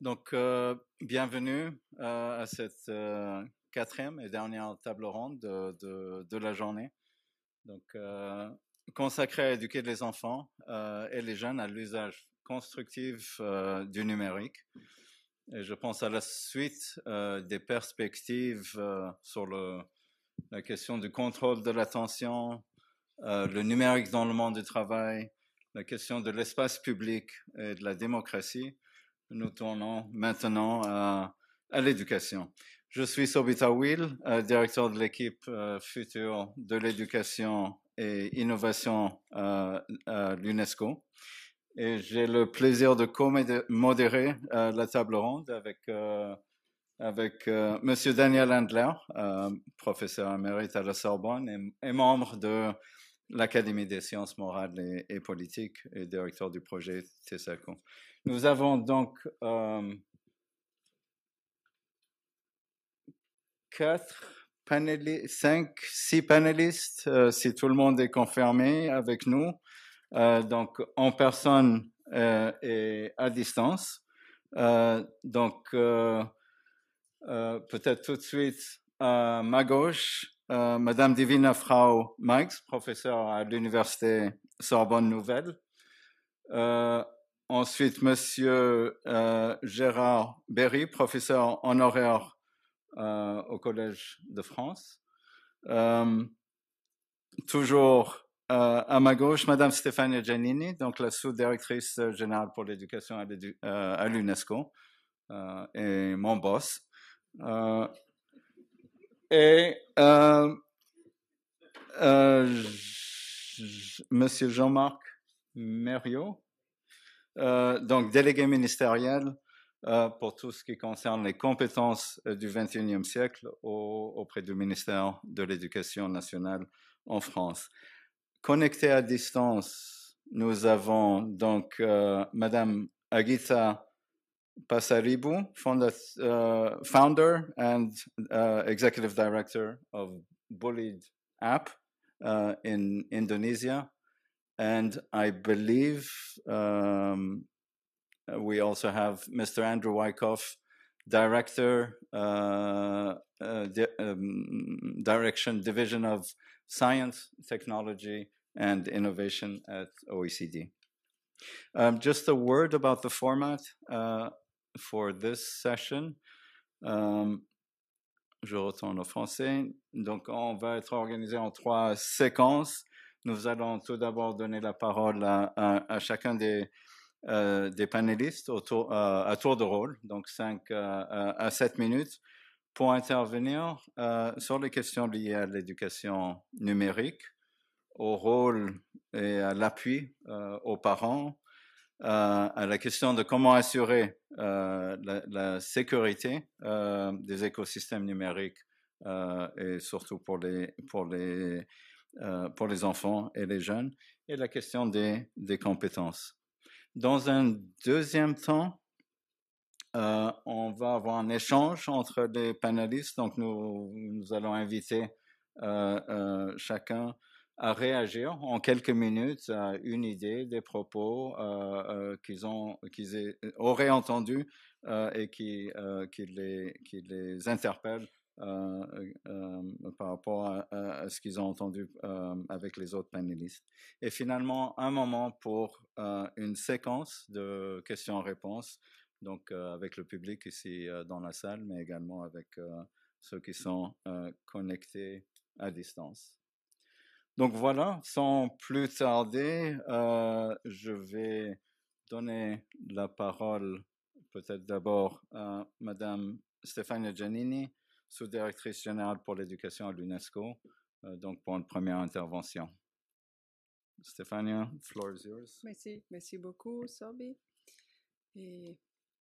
Donc, euh, bienvenue euh, à cette euh, quatrième et dernière table ronde de, de, de la journée. Donc, consacrée à éduquer les enfants et les jeunes à l'usage constructif du numérique. Et je pense à la suite des perspectives sur le, la question du contrôle de l'attention, le numérique dans le monde du travail, la question de l'espace public et de la démocratie nous tournons maintenant à, à l'éducation. Je suis Sobita Will, euh, directeur de l'équipe euh, future de l'éducation et innovation euh, à l'UNESCO. Et j'ai le plaisir de co-modérer euh, la table ronde avec, euh, avec euh, Monsieur Daniel Handler, professeur émérite à la Sorbonne et, membre de l'Académie des sciences morales et, politiques et directeur du projet TESACO. Nous avons donc euh, quatre panélistes, cinq, six panélistes, euh, si tout le monde est confirmé avec nous, euh, donc en personne euh, et à distance. Euh, donc, euh, peut-être tout de suite à ma gauche, Madame Divina Frau Meix, professeure à l'Université Sorbonne Nouvelle. Ensuite, Monsieur euh, Gérard Berry, professeur honoraire euh, au Collège de France. Euh, toujours euh, à ma gauche, Madame Stefania Giannini, donc la sous-directrice générale pour l'éducation à euh, l'UNESCO euh, et mon boss. et Monsieur Jean-Marc Mériot, euh, donc délégué ministériel euh, pour tout ce qui concerne les compétences euh, du 21e siècle au, auprès du ministère de l'Éducation nationale en France. Connecté à distance, nous avons donc euh, Madame Agita Pasaribu, founder, uh, founder and uh, executive director of Bullied app uh, in Indonesia, And I believe um, we also have Mr. Andrew Wyckoff, Director, uh, uh, di um, Direction Division of Science, Technology, and Innovation at OECD. Um, just a word about the format uh, for this session. Um, je retourne au français. Donc, on va être organisé en trois séquences. Nous allons tout d'abord donner la parole à, chacun des, euh, des panélistes euh, à tour de rôle, donc 5 euh, à 7 minutes, pour intervenir euh, sur les questions liées à l'éducation numérique, au rôle et à l'appui euh, aux parents, euh, à la question de comment assurer la, la, sécurité des écosystèmes numériques et surtout pour les, pour les pour les enfants et les jeunes, et la question des, des compétences. Dans un deuxième temps, euh, on va avoir un échange entre les panélistes, donc nous, allons inviter euh, euh chacun à réagir en quelques minutes à une idée, des propos qu'ils qu'ils auraient entendus et qui, les, qui interpellent par rapport à, ce qu'ils ont entendu avec les autres panélistes. Et finalement, un moment pour une séquence de questions-réponses, donc avec le public ici dans la salle, mais également avec ceux qui sont connectés à distance. Donc voilà, sans plus tarder, je vais donner la parole peut-être d'abord à Madame Stefania Giannini, sous-directrice générale pour l'éducation à l'UNESCO, donc pour une première intervention. Stéphania, floor is yours. Merci, merci beaucoup, Sobi.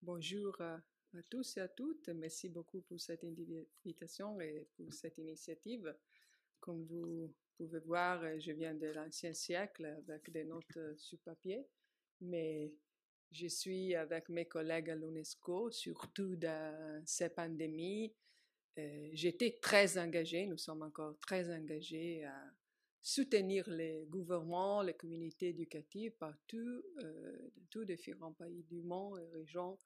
Bonjour à, tous et à toutes. Merci beaucoup pour cette invitation et pour cette initiative. Comme vous pouvez voir, je viens de l'ancien siècle avec des notes sur papier, mais je suis avec mes collègues à l'UNESCO, surtout dans ces pandémies, j'étais très engagée, nous sommes encore très engagés à soutenir les gouvernements, les communautés éducatives partout, dans tous les différents pays du monde et régions,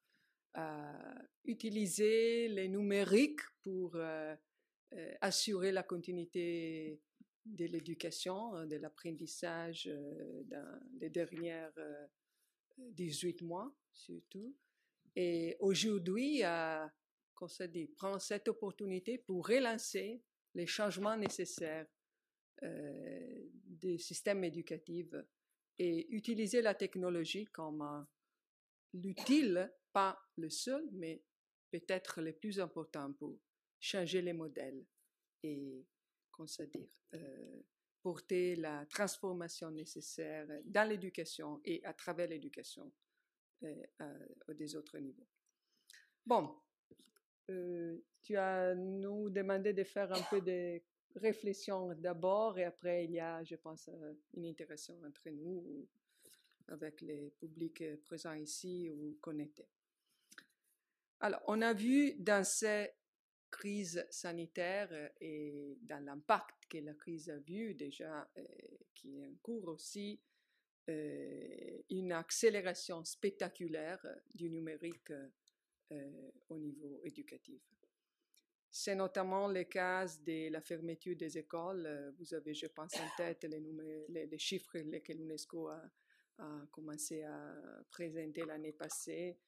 utiliser les numériques pour assurer la continuité de l'éducation, de l'apprentissage dans les dernières 18 mois surtout. Et aujourd'hui, qu'on se dit, prend cette opportunité pour relancer les changements nécessaires euh, des systèmes éducatifs et utiliser la technologie comme l'utile, pas le seul, mais peut-être le plus important pour changer les modèles et, qu'on se dire, euh, porter la transformation nécessaire dans l'éducation et à travers l'éducation euh, à, des autres niveaux. Bon, euh, tu as nous demandé de faire un peu de réflexion d'abord et après il y a, je pense, euh, une interaction entre nous avec les publics présents ici ou connectés. Alors, on a vu dans ces crises sanitaires et dans l'impact que la crise a vu déjà, qui est en cours aussi, une accélération spectaculaire du numérique au niveau éducatif. C'est notamment le cas de la fermeture des écoles. Vous avez, je pense, en tête les, chiffres que l'UNESCO a, commencé à présenter l'année passée,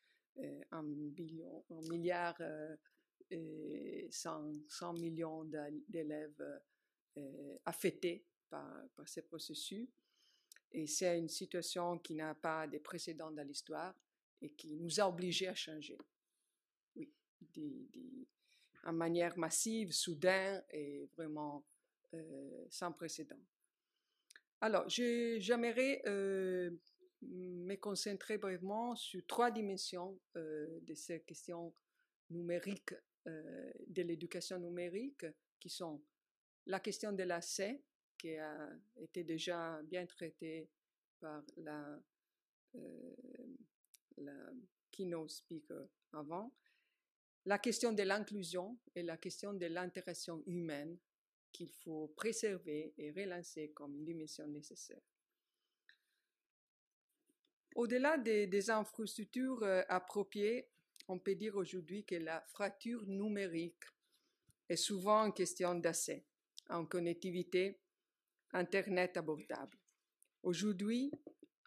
un, billion, un milliard et 100, 100 millions d'élèves affectés par, par ces processus. Et c'est une situation qui n'a pas de précédent dans l'histoire et qui nous a obligés à changer. Oui, en manière massive, soudain et vraiment euh, sans précédent. Alors, j'aimerais euh, me concentrer brièvement sur trois dimensions euh, de ces questions numériques, de l'éducation numérique, qui sont la question de l'accès, qui a été déjà bien traité par la, euh, la keynote speaker avant, la question de l'inclusion et la question de l'interaction humaine qu'il faut préserver et relancer comme une dimension nécessaire. Au-delà des, infrastructures euh, appropriées, on peut dire aujourd'hui que la fracture numérique est souvent une question d'accès en connectivité Internet abordable. Aujourd'hui,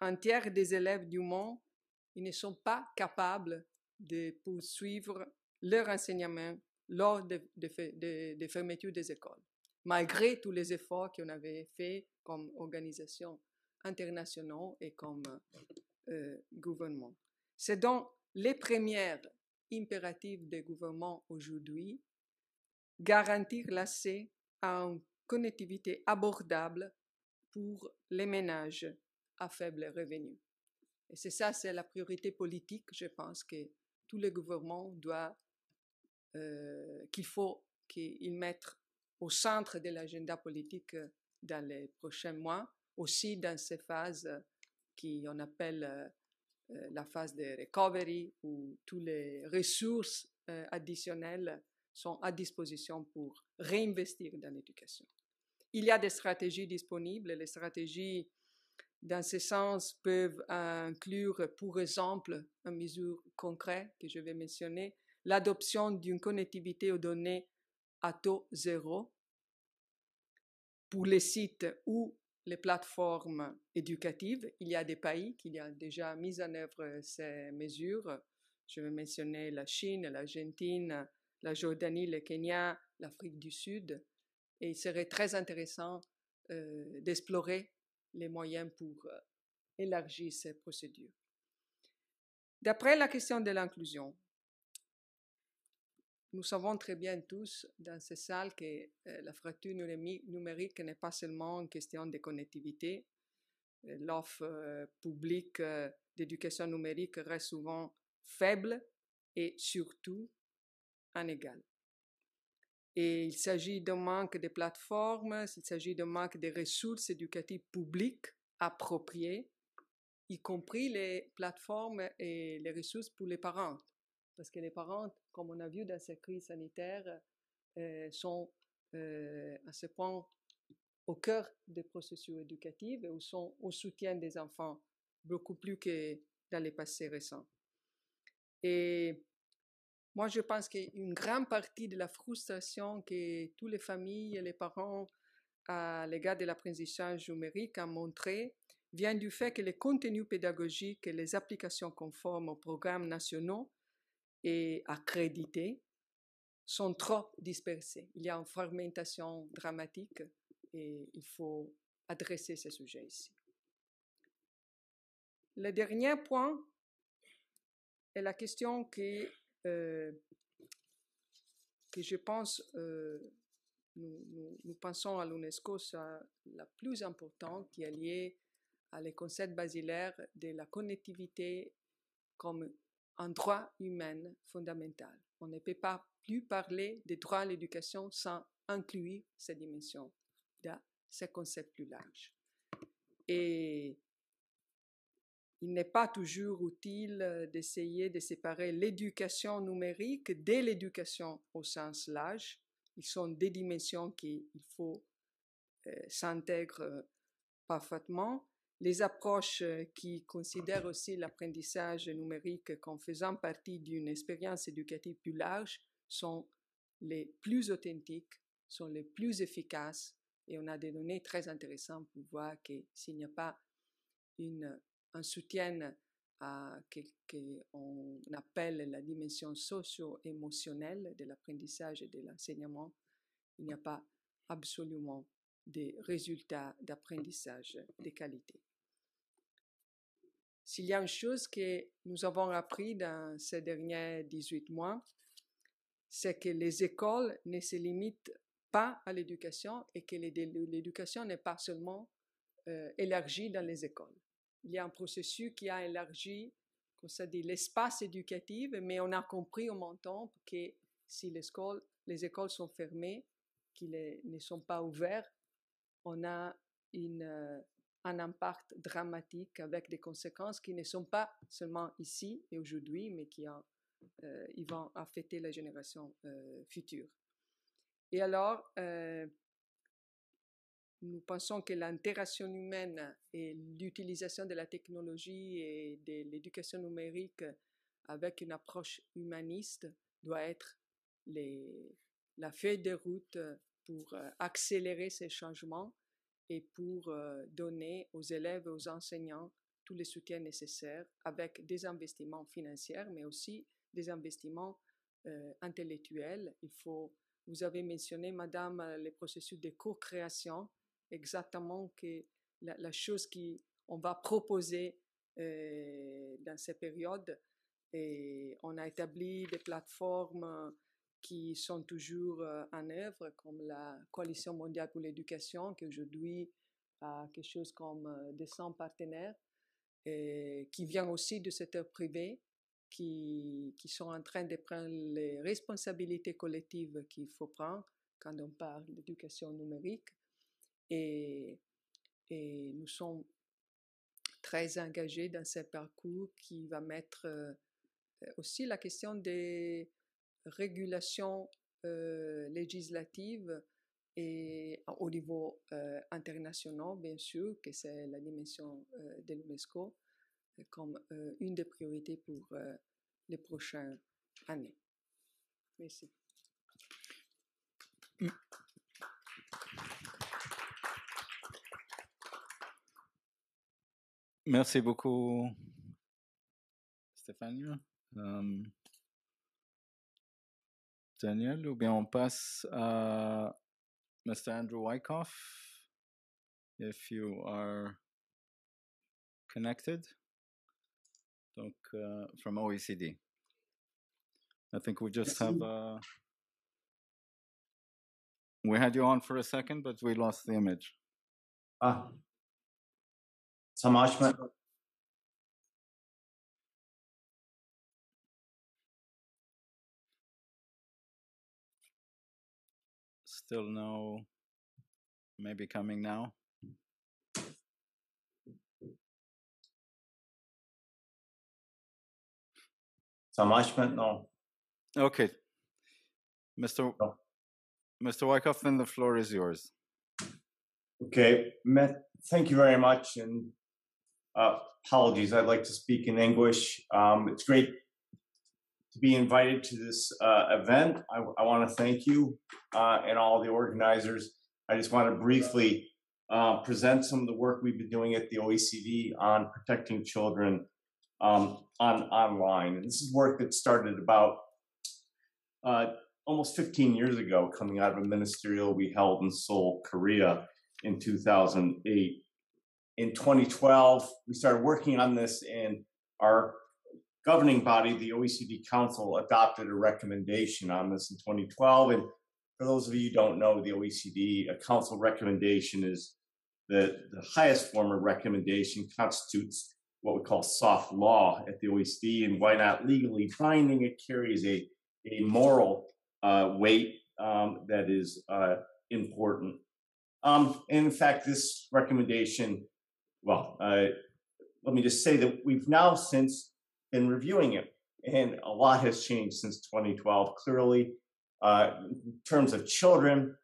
un tiers des élèves du monde ne sont pas capables de poursuivre leur enseignement lors des de, fermetures des écoles, malgré tous les efforts qu'on avait faits comme organisation internationale et comme euh, gouvernement. C'est donc les premières impératifs des gouvernements aujourd'hui, garantir l'accès à un connectivité abordable pour les ménages à faible revenu. Et c'est ça, c'est la priorité politique, je pense, que tous les gouvernements doivent, euh, qu'il faut qu'ils mettent au centre de l'agenda politique dans les prochains mois, aussi dans ces phases qu'on appelle euh, la phase de recovery, où toutes les ressources euh, additionnelles sont à disposition pour réinvestir dans l'éducation. Il y a des stratégies disponibles. Les stratégies, dans ce sens, peuvent inclure, pour exemple, une mesure concrète que je vais mentionner, l'adoption d'une connectivité aux données à taux zéro pour les sites ou les plateformes éducatives. Il y a des pays qui ont déjà mis en œuvre ces mesures. Je vais mentionner la Chine, l'Argentine, la Jordanie, le Kenya, l'Afrique du Sud. Et il serait très intéressant euh, d'explorer les moyens pour euh, élargir ces procédures. D'après la question de l'inclusion, nous savons très bien tous dans ces salles que euh, la fracture numérique n'est pas seulement une question de connectivité. L'offre publique d'éducation numérique reste souvent faible et surtout inégal. Et il s'agit d'un manque de plateformes, il s'agit d'un manque de ressources éducatives publiques appropriées, y compris les plateformes et les ressources pour les parents. Parce que les parents, comme on a vu dans cette crise sanitaire, sont à ce point au cœur des processus éducatifs et sont au soutien des enfants beaucoup plus que dans les passés récents. Et moi, je pense qu'une grande partie de la frustration que toutes les familles et les parents à l'égard de l'apprentissage numérique ont montré vient du fait que les contenus pédagogiques et les applications conformes aux programmes nationaux et accrédités sont trop dispersés. Il y a une fragmentation dramatique et il faut adresser ce sujet ici. Le dernier point est la question que, euh, que je pense, euh, nous, nous, pensons à l'UNESCO, c'est la plus importante qui est liée à les concepts basilaires de la connectivité comme un droit humain fondamental. On ne peut pas plus parler des droits à l'éducation sans inclure cette dimension dans ces concepts plus larges. Et il n'est pas toujours utile d'essayer de séparer l'éducation numérique de l'éducation au sens large. Ils sont des dimensions qu'il faut euh, s'intégrer parfaitement. Les approches qui considèrent aussi l'apprentissage numérique comme faisant partie d'une expérience éducative plus large sont les plus authentiques, sont les plus efficaces et on a des données très intéressantes pour voir que s'il n'y a pas un soutien à ce qu'on appelle la dimension socio-émotionnelle de l'apprentissage et de l'enseignement, il n'y a pas absolument des résultats d'apprentissage de qualité. S'il y a une chose que nous avons appris dans ces derniers 18 mois, c'est que les écoles ne se limitent pas à l'éducation et que l'éducation n'est pas seulement euh, élargie dans les écoles. Il y a un processus qui a élargi, comme ça dit, l'espace éducatif, mais on a compris au temps que si les écoles, les écoles sont fermées, qu'elles ne sont pas ouvertes, on a euh, un impact dramatique avec des conséquences qui ne sont pas seulement ici et aujourd'hui, mais qui euh, vont affecter la génération euh, future. Et alors, euh, nous pensons que l'interaction humaine et l'utilisation de la technologie et de l'éducation numérique avec une approche humaniste doit être la feuille de route pour accélérer ces changements et pour donner aux élèves et aux enseignants tous les soutiens nécessaires avec des investissements financiers, mais aussi des investissements intellectuels. Il faut, vous avez mentionné, Madame, les processus de co-création, exactement que la, chose qu'on va proposer dans ces périodes. Et on a établi des plateformes qui sont toujours en œuvre, comme la Coalition mondiale pour l'éducation, qui aujourd'hui a quelque chose comme 200 partenaires, et qui vient aussi du secteur privé qui, qui, sont en train de prendre les responsabilités collectives qu'il faut prendre quand on parle d'éducation numérique. Et, et, nous sommes très engagés dans ce parcours qui va mettre euh, aussi la question des régulations euh, législatives et au niveau euh, international, bien sûr, que c'est la dimension de l'UNESCO, comme euh, une des priorités pour euh, les prochaines années. Merci. Merci beaucoup, Stéphanie. Daniel, ou bien on passe à Mr. Andrew Wyckoff, if you are connected. donc uh, from OECD. I think we just have. Uh, we had you on for a second, but we lost the image. Ah, ça Still no. Maybe coming now. Ça marche no. OK. Mr. Mr. Wyckoff, then the floor is yours. Okay, Matt, thank you very much. And uh, apologies, I'd like to speak in English. Um, it's great to be invited to this uh, event. I, I want to thank you uh, and all the organizers. I just want to briefly uh, present some of the work we've been doing at the OECD on protecting children um, on online. And this is work that started about uh, almost 15 years ago, coming out of a ministerial we held in Seoul, Korea in 2008. In 2012, we started working on this, and our governing body, the OECD Council, adopted a recommendation on this in 2012. And for those of you who don't know, the OECD a council recommendation is the, the highest form of recommendation, constitutes what we call soft law at the OECD. And why not legally binding? It carries a, a moral uh, weight um, that is uh, important. Um, in fact, this recommendation, well, uh, let me just say that we've now since been reviewing it, and a lot has changed since 2012. Clearly, uh, in terms of children,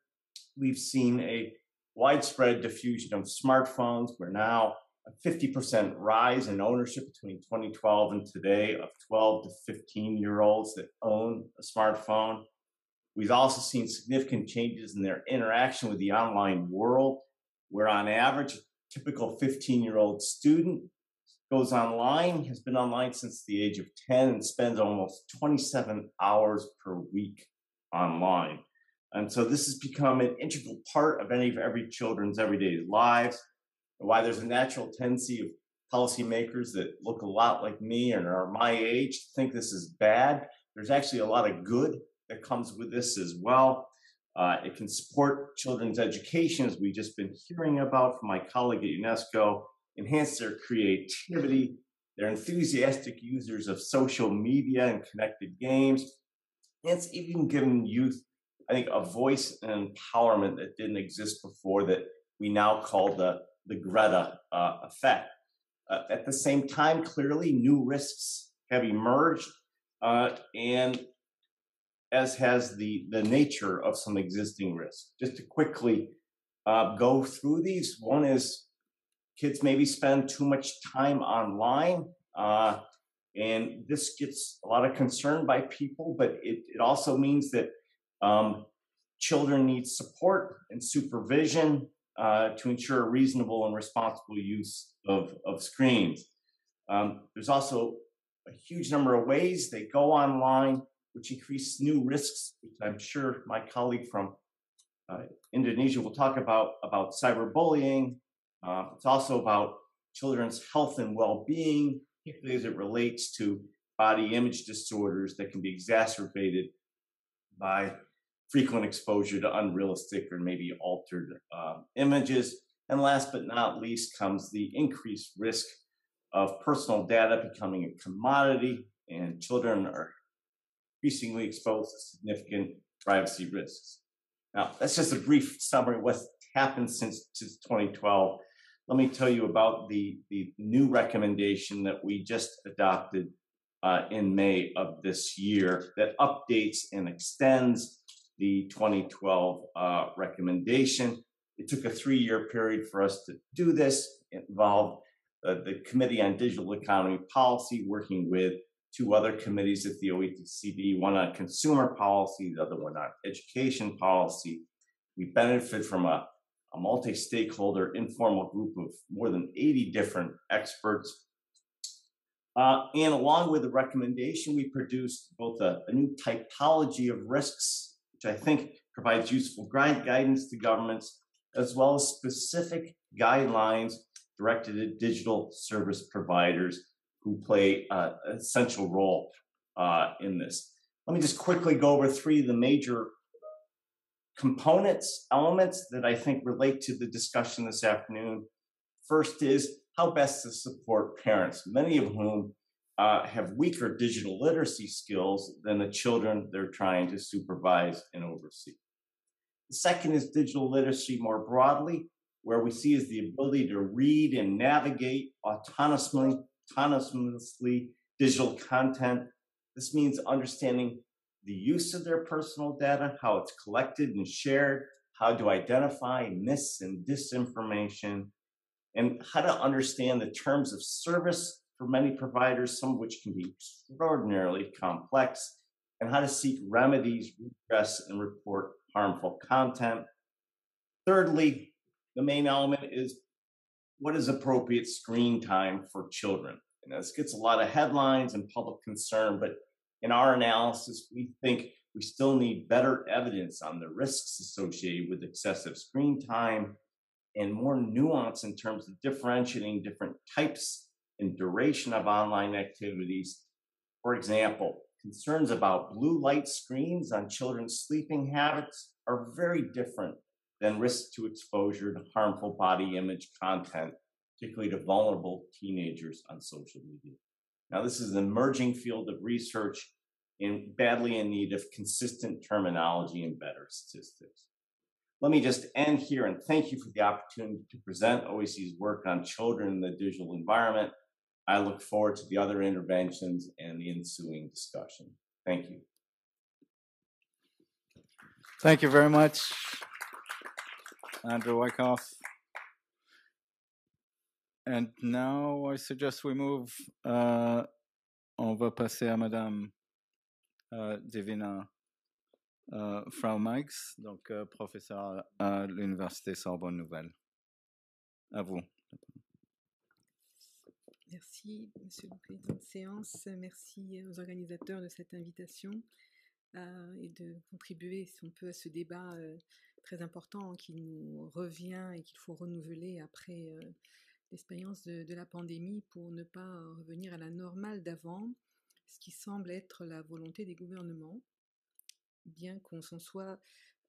we've seen a widespread diffusion of smartphones. We're now a 50% rise in ownership between 2012 and today of 12 to 15 year olds that own a smartphone. We've also seen significant changes in their interaction with the online world, where on average, a typical 15 year old student goes online, has been online since the age of 10, and spends almost 27 hours per week online. And so this has become an integral part of any of every children's everyday lives. Why there's a natural tendency of policymakers that look a lot like me and are my age think this is bad. There's actually a lot of good that comes with this as well. Uh, it can support children's education, as we've just been hearing about from my colleague at UNESCO enhance their creativity. They're enthusiastic users of social media and connected games. And it's even given youth, I think, a voice and empowerment that didn't exist before that we now call the, the Greta uh, effect. Uh, at the same time, clearly, new risks have emerged, uh, and as has the, the nature of some existing risks. Just to quickly uh, go through these, one is kids maybe spend too much time online. Uh, and this gets a lot of concern by people, but it, it also means that um, children need support and supervision uh, to ensure a reasonable and responsible use of, of screens. Um, there's also a huge number of ways they go online, which increase new risks, which I'm sure my colleague from uh, Indonesia will talk about, about cyberbullying, uh, it's also about children's health and well-being, particularly as it relates to body image disorders that can be exacerbated by frequent exposure to unrealistic or maybe altered uh, images. And last but not least comes the increased risk of personal data becoming a commodity, and children are increasingly exposed to significant privacy risks. Now, that's just a brief summary of what's happened since, since 2012 let me tell you about the, the new recommendation that we just adopted uh, in May of this year that updates and extends the 2012 uh, recommendation. It took a three year period for us to do this. It involved uh, the Committee on Digital Economy Policy working with two other committees at the OECD, one on consumer policy, the other one on education policy. We benefit from a a multi stakeholder informal group of more than 80 different experts. Uh, and along with the recommendation, we produced both a, a, new typology of risks, which I think provides useful guidance to governments, as well as specific guidelines directed at digital service providers who play uh, an essential role uh, in this. Let me just quickly go over three of the major components, elements that I think relate to the discussion this afternoon. First is how best to support parents, many of whom uh, have weaker digital literacy skills than the children they're trying to supervise and oversee. The second is digital literacy more broadly, where we see is the ability to read and navigate autonomously, autonomously digital content. This means understanding the use of their personal data, how it's collected and shared, how to identify mis and disinformation, and how to understand the terms of service for many providers, some of which can be extraordinarily complex, and how to seek remedies, redress, and report harmful content. Thirdly, the main element is what is appropriate screen time for children? And this gets a lot of headlines and public concern, but in our analysis, we think we still need better evidence on the risks associated with excessive screen time and more nuance in terms of differentiating different types and duration of online activities. For example, concerns about blue light screens on children's sleeping habits are very different than risk to exposure to harmful body image content, particularly to vulnerable teenagers on social media. Now, this is an emerging field of research and badly in need of consistent terminology and better statistics. Let me just end here and thank you for the opportunity to present OEC's work on children in the digital environment. I look forward to the other interventions and the ensuing discussion. Thank you. Thank you very much, Andrew Wyckoff. And now I suggest we move. Uh, on va passer à Madame uh, Divina uh, Frau Meix, donc uh, professeur à l'Université Sorbonne Nouvelle. À vous. Merci, Monsieur le Président de séance. Merci aux organisateurs de cette invitation euh, et de contribuer, si on peut, à ce débat euh, très important qui nous revient et qu'il faut renouveler après euh, l'expérience de, la pandémie pour ne pas revenir à la normale d'avant, ce qui semble être la volonté des gouvernements, bien qu'on s'en soit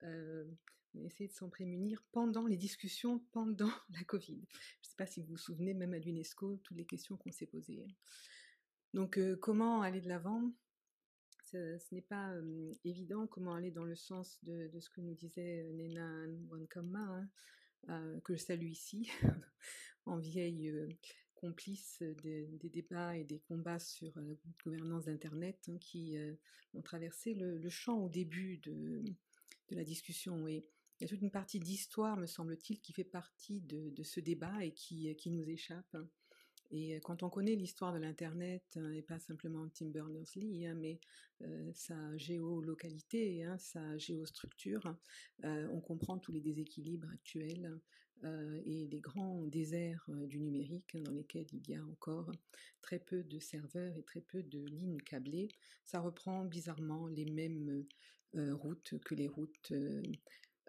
euh, essayé de s'en prémunir pendant les discussions pendant la Covid. Je ne sais pas si vous vous souvenez, même à l'UNESCO, toutes les questions qu'on s'est posées. Donc, euh, comment aller de l'avant? Ce, n'est pas euh, évident comment aller dans le sens de, ce que nous disait Nena Wankama, hein, euh, que je salue ici, en vieille euh, complice de, des débats et des combats sur la gouvernance d'Internet hein, qui euh, ont traversé le, champ au début de, la discussion. Et il y a toute une partie d'histoire, me semble-t-il, qui fait partie de, ce débat et qui, qui nous échappe. Et quand on connaît l'histoire de l'Internet, hein, et pas simplement Tim Berners-Lee, hein, mais euh, sa géolocalité, hein, sa géostructure, euh, on comprend tous les déséquilibres actuels euh, et les grands déserts du numérique dans lesquels il y a encore très peu de serveurs et très peu de lignes câblées. Ça reprend bizarrement les mêmes routes que les routes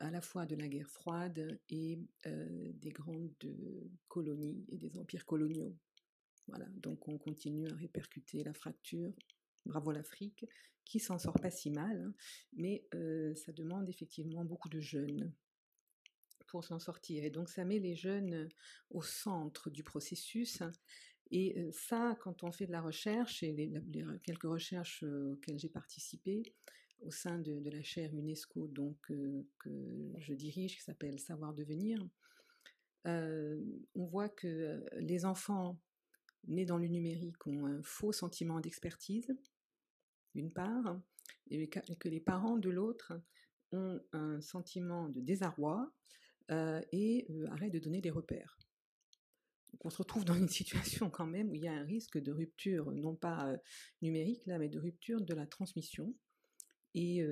à la fois de la guerre froide et euh, des grandes colonies et des empires coloniaux. Voilà, donc on continue à répercuter la fracture. Bravo l'Afrique, qui s'en sort pas si mal, hein, mais euh, ça demande effectivement beaucoup de jeunes pour s'en sortir. Et donc ça met les jeunes au centre du processus. Et euh, ça, quand on fait de la recherche, et quelques recherches auxquelles j'ai participé, au sein de, la chaire UNESCO donc, euh, que je dirige, qui s'appelle Savoir devenir, euh, on voit que les enfants nés dans le numérique ont un faux sentiment d'expertise, d'une part, et que les parents de l'autre ont un sentiment de désarroi euh, et arrêtent de donner des repères. Donc on se retrouve dans une situation quand même où il y a un risque de rupture, non pas numérique là, mais de rupture de la transmission et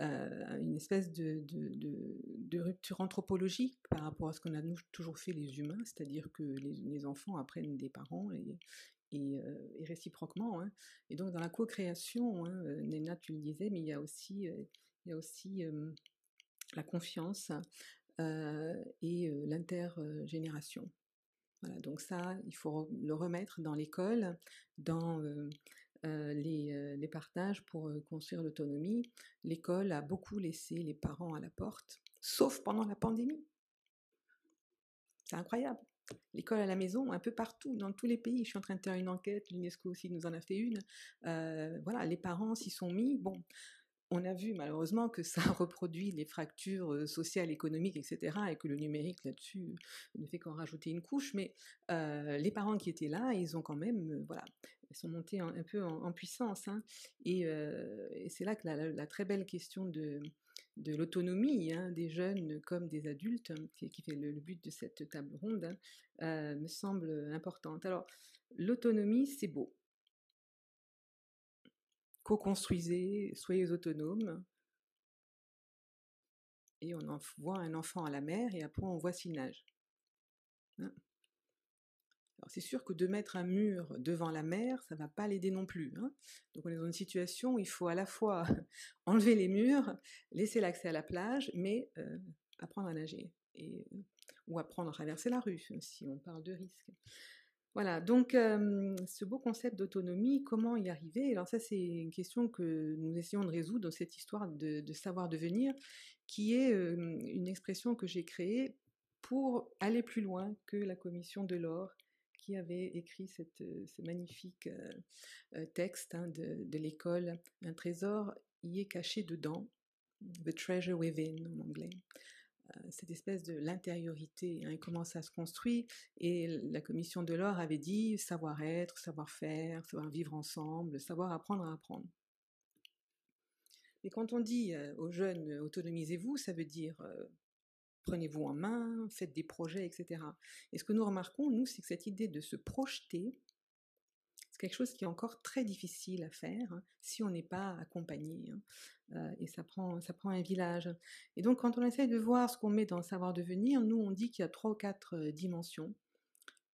euh, une espèce de, rupture anthropologique par rapport à ce qu'on a toujours fait les humains, c'est-à-dire que les, enfants apprennent des parents et, réciproquement. Hein. Et donc dans la co-création, hein, Nena, tu le disais, mais il y a aussi la confiance et l'intergénération. Voilà, donc ça, il faut le remettre dans l'école, dans euh, les, euh, les, partages pour euh, construire l'autonomie. L'école a beaucoup laissé les parents à la porte, sauf pendant la pandémie. C'est incroyable. L'école à la maison, un peu partout, dans tous les pays. Je suis en train de faire une enquête, l'UNESCO aussi nous en a fait une. Euh, voilà, les parents s'y sont mis. Bon, on a vu malheureusement que ça reproduit les fractures sociales, économiques, etc., et que le numérique là-dessus ne fait qu'en rajouter une couche. Mais les parents qui étaient là, ils ont quand même, voilà, ils sont montés un, peu en, puissance. Hein. et, c'est là que la, très belle question de, de l'autonomie hein, des jeunes comme des adultes, hein, qui, fait le, but de cette table ronde, me semble importante. Alors, l'autonomie, c'est beau co-construisez, soyez autonomes. Et on envoie un enfant à la mer et après on voit s'il nage. Hein. Alors c'est sûr que de mettre un mur devant la mer, ça va pas l'aider non plus. Hein. Donc on est dans une situation où il faut à la fois enlever les murs, laisser l'accès à la plage, mais euh, apprendre à nager. Et, ou apprendre à traverser la rue, si on parle de risque. Voilà, donc ce beau concept d'autonomie, comment y arriver? Alors ça, c'est une question que nous essayons de résoudre dans cette histoire de, savoir devenir, qui est une expression que j'ai créée pour aller plus loin que la commission de l'or qui avait écrit ce magnifique texte hein, de, de l'école. Un trésor y est caché dedans, The Treasure Within en anglais. Euh, cette espèce de l'intériorité hein, comment ça se construit. Et la commission de l'or avait dit savoir-être, savoir-faire, savoir vivre ensemble, savoir apprendre à apprendre. Et quand on dit euh, aux jeunes autonomisez-vous, ça veut dire euh, prenez-vous en main, faites des projets, etc. Et ce que nous remarquons, nous, c'est que cette idée de se projeter, c'est quelque chose qui est encore très difficile à faire hein, si on n'est pas accompagné. Hein. Euh, et ça prend, ça prend un village. Et donc, quand on essaye de voir ce qu'on met dans le savoir devenir, nous, on dit qu'il y a trois ou quatre euh, dimensions.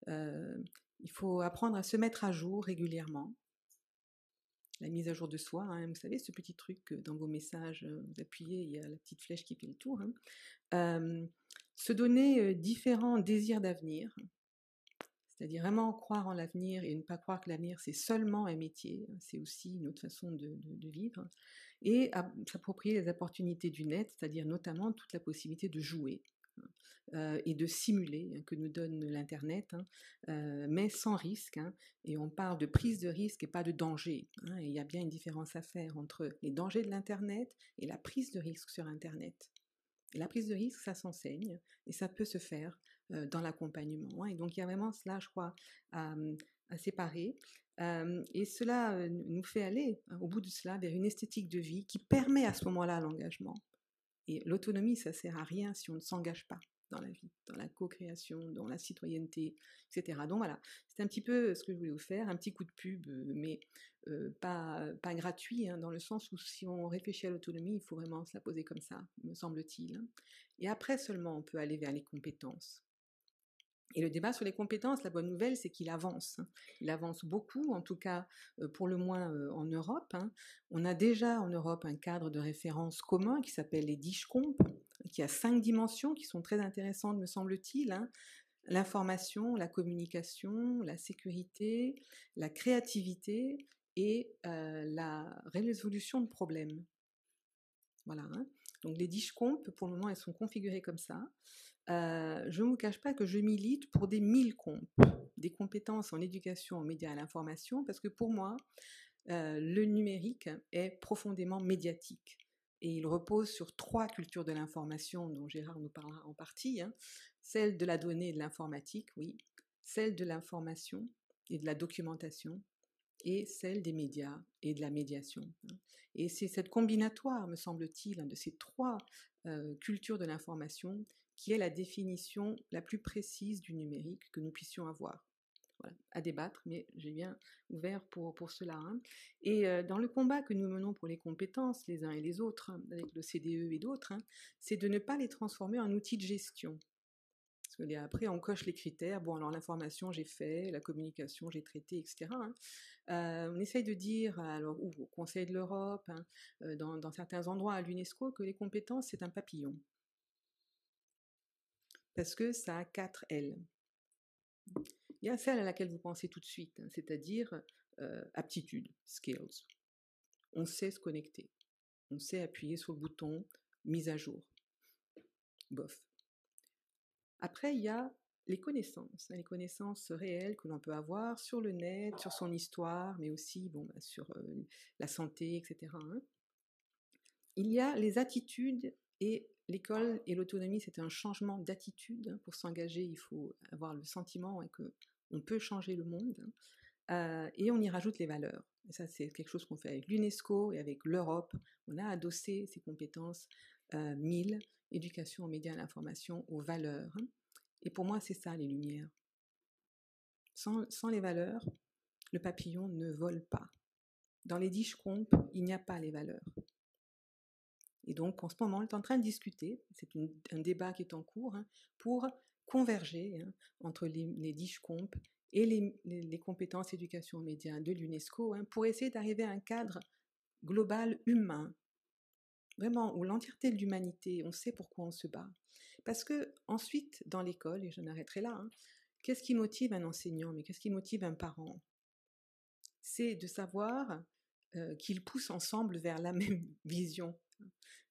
Euh, il faut apprendre à se mettre à jour régulièrement. La mise à jour de soi, hein, vous savez, ce petit truc dans vos messages, vous appuyez, il y a la petite flèche qui fait le tour. se donner différents désirs d'avenir, c'est-à-dire vraiment croire en l'avenir et ne pas croire que l'avenir c'est seulement un métier, hein, c'est aussi une autre façon de, vivre, et s'approprier les opportunités du net, c'est-à-dire notamment toute la possibilité de jouer hein, euh, et de simuler hein, que nous donne l'Internet, euh, mais sans risque. et on parle de prise de risque et pas de danger. et il y a bien une différence à faire entre les dangers de l'Internet et la prise de risque sur Internet. la prise de risque, ça s'enseigne et ça peut se faire euh, dans l'accompagnement. Et donc il y a vraiment cela, je crois, à, séparer. et cela euh, nous fait aller, hein, au bout de cela, vers une esthétique de vie qui permet à ce moment-là l'engagement. Et l'autonomie, ça sert à rien si on ne s'engage pas dans la vie, dans la co-création, dans la citoyenneté, etc. Donc voilà, c'est un petit peu ce que je voulais vous faire, un petit coup de pub, euh, mais pas, pas gratuit, hein, dans le sens où si on réfléchit à l'autonomie, il faut vraiment se la poser comme ça, me semble-t-il. Hein. Et après seulement, on peut aller vers les compétences. Et le débat sur les compétences, la bonne nouvelle, c'est qu'il avance. Hein. Il avance beaucoup, en tout cas pour le moins en Europe. Hein. On a déjà en Europe un cadre de référence commun qui s'appelle les DISHCOMP, qui a cinq dimensions qui sont très intéressantes, me semble-t-il. Hein. L'information, la communication, la sécurité, la créativité et la résolution de problèmes. Voilà. Donc les DISHCOMP, pour le moment, elles sont configurées comme ça. Euh, je ne vous cache pas que je milite pour des mille comptes, des compétences en éducation, en médias et à l'information, parce que pour moi, euh, le numérique est profondément médiatique. Et il repose sur trois cultures de l'information dont Gérard nous parlera en partie. Hein. Celle de la donnée et de l'informatique, oui. Celle de l'information et de la documentation. Et celle des médias et de la médiation. Hein. Et c'est cette combinatoire, me semble-t-il, de ces trois euh, cultures de l'information qui est la définition la plus précise du numérique que nous puissions avoir. À débattre, mais j'ai bien ouvert pour, cela. Hein. Et euh, dans le combat que nous menons pour les compétences, les uns et les autres, hein, avec le CDE et d'autres, hein, c'est de ne pas les transformer en outils de gestion. Parce que après, on coche les critères. Bon, alors l'information, j'ai fait, la communication, j'ai traité, etc. Euh, on essaye de dire, alors, ou au Conseil de l'Europe, euh, dans certains endroits à l'UNESCO, que les compétences, c'est un papillon parce que ça a quatre L. Il y a celle à laquelle vous pensez tout de suite, hein, c'est-à-dire euh, aptitude, skills. On sait se connecter, on sait appuyer sur le bouton mise à jour. Bof. Après, il y a les connaissances, hein, les connaissances réelles que l'on peut avoir sur le net, sur son histoire, mais aussi bon, bah, sur euh, la santé, etc. il y a les attitudes et l'école et l'autonomie, c'est un changement d'attitude. Hein. Pour s'engager, il faut avoir le sentiment hein, que peut changer le monde. Hein. Euh, et on y rajoute les valeurs. Et ça, c'est quelque chose qu'on fait avec l'UNESCO et avec l'Europe. On a adossé ces compétences euh, 1000, éducation aux médias et à l'information, aux valeurs. Et pour moi, c'est ça les lumières. Sans, les valeurs, le papillon ne vole pas. Dans les Dish-Comp, il n'y a pas les valeurs. Et donc, en ce moment, on est en train de discuter, c'est un débat qui est en cours, hein, pour converger hein, entre les, les et les, compétences éducation aux médias de l'UNESCO, hein, pour essayer d'arriver à un cadre global humain, vraiment, où l'entièreté de l'humanité, on sait pourquoi on se bat. Parce que ensuite, dans l'école, et je m'arrêterai là, qu'est-ce qui motive un enseignant, mais qu'est-ce qui motive un parent? C'est de savoir euh, qu'ils poussent ensemble vers la même vision.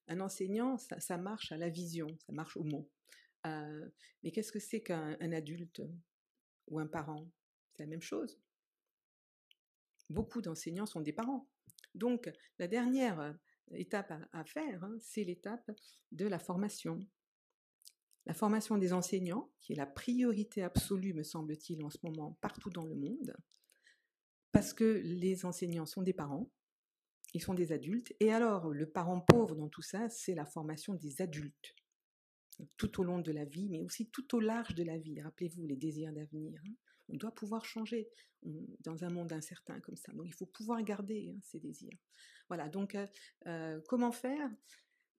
Un enseignant, ça, marche à la vision, ça marche au mot. Euh, mais qu'est-ce que c'est qu'un adulte ou un parent? C'est la même chose. Beaucoup d'enseignants sont des parents. Donc, la dernière étape à, faire, hein, c'est l'étape de la formation. La formation des enseignants, qui est la priorité absolue, me semble-t-il, en ce moment, partout dans le monde, parce que les enseignants sont des parents, ils sont des adultes. Et alors, le parent pauvre dans tout ça, c'est la formation des adultes, tout au long de la vie, mais aussi tout au large de la vie. Rappelez-vous les désirs d'avenir. Hein. On doit pouvoir changer dans un monde incertain comme ça. Donc, il faut pouvoir garder hein, ces désirs. Voilà, donc, euh, euh, comment faire?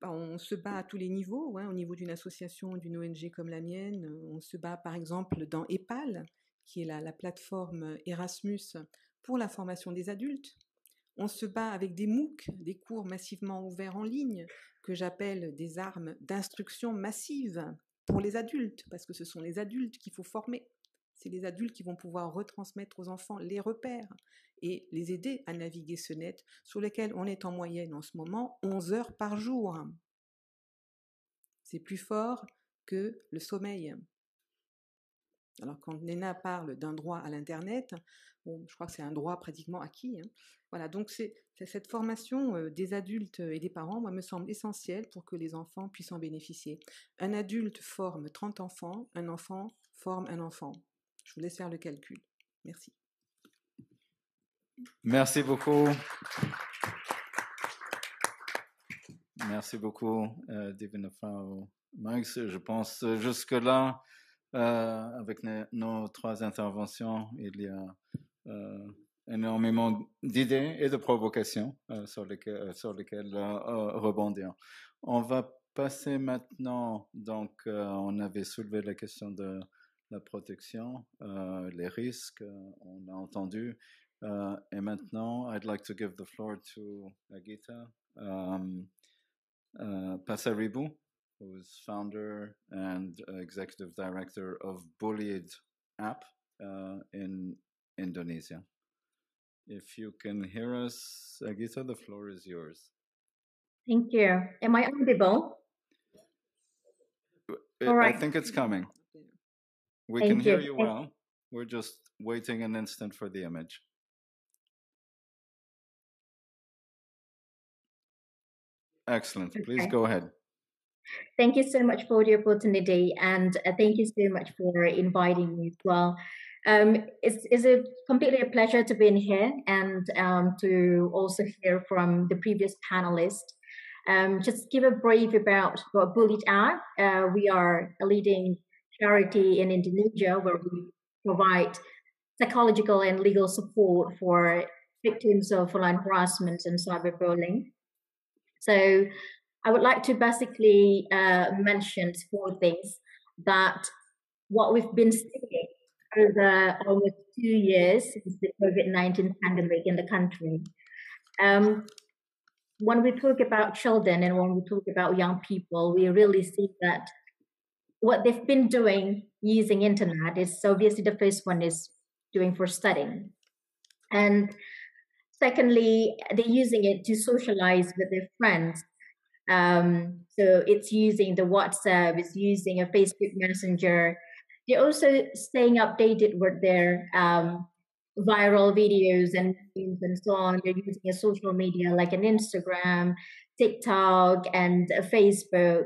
Bah, on se bat à tous les niveaux, hein, au niveau d'une association, d'une ONG comme la mienne. On se bat par exemple dans EPAL, qui est la plateforme Erasmus pour la formation des adultes. On se bat avec des MOOC, des cours massivement ouverts en ligne, que j'appelle des armes d'instruction massive pour les adultes, parce que ce sont les adultes qu'il faut former. C'est les adultes qui vont pouvoir retransmettre aux enfants les repères et les aider à naviguer ce net sur lequel on est en moyenne en ce moment 11 heures par jour. C'est plus fort que le sommeil. Alors quand Nena parle d'un droit à l'Internet, bon, je crois que c'est un droit pratiquement acquis. Hein. Voilà, donc c'est cette formation des adultes et des parents, moi, me semble essentielle pour que les enfants puissent en bénéficier. Un adulte forme 30 enfants, un enfant forme un enfant. Je vous laisse faire le calcul. Merci. Merci beaucoup. Merci beaucoup, euh, Divine Max. Je pense euh, jusque-là, euh, avec nos trois interventions, il y a euh, énormément d'idées et de provocations euh, sur lesquelles, rebondir. On va passer maintenant, donc on avait soulevé la question de la protection, les risques, on a entendu. et maintenant, I'd like to give the floor to Agita um, Pasaribu, who's founder and executive director of Bullied app uh, in Indonesia. If you can hear us, Agita, the floor is yours. Thank you. Am I audible? It, All right. I think it's coming. We Thank can hear you, you well. We're just waiting an instant for the image. Excellent. Please okay. go ahead. Thank you so much for the opportunity, and uh, thank you so much for inviting me as well. Um, it's, it's a completely a pleasure to be in here and um, to also hear from the previous panelists. Um, just give a brief about what Bullied are. Uh, we are a leading charity in Indonesia where we provide psychological and legal support for victims of online harassment and cyberbullying. So I would like to basically uh, mention four things that what we've been seeing over almost two years since the COVID 19 pandemic in the country. Um, when we talk about children and when we talk about young people, we really see that what they've been doing using internet is obviously the first one is doing for studying. And secondly, they're using it to socialize with their friends um, so it's using the WhatsApp, it's using a Facebook Messenger. They're also staying updated with their um, viral videos and memes and so on. They're using a social media like an Instagram, TikTok, and Facebook.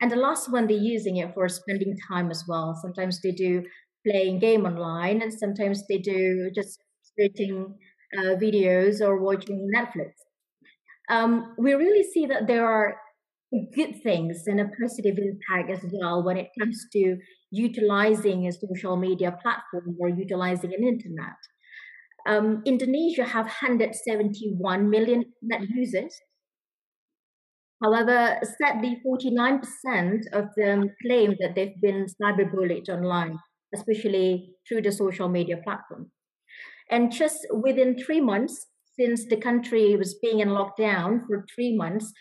And the last one, they're using it for spending time as well. Sometimes they do playing game online, and sometimes they do just searching uh, videos or watching Netflix. Um, we really see that there are good things and a positive impact as well when it comes to utilizing a social media platform or utilizing an internet. Um, Indonesia have 171 million net users. However, sadly, 49% of them claim that they've been cyberbullied online, especially through the social media platform. And just within three months, since the country was being in lockdown for three months,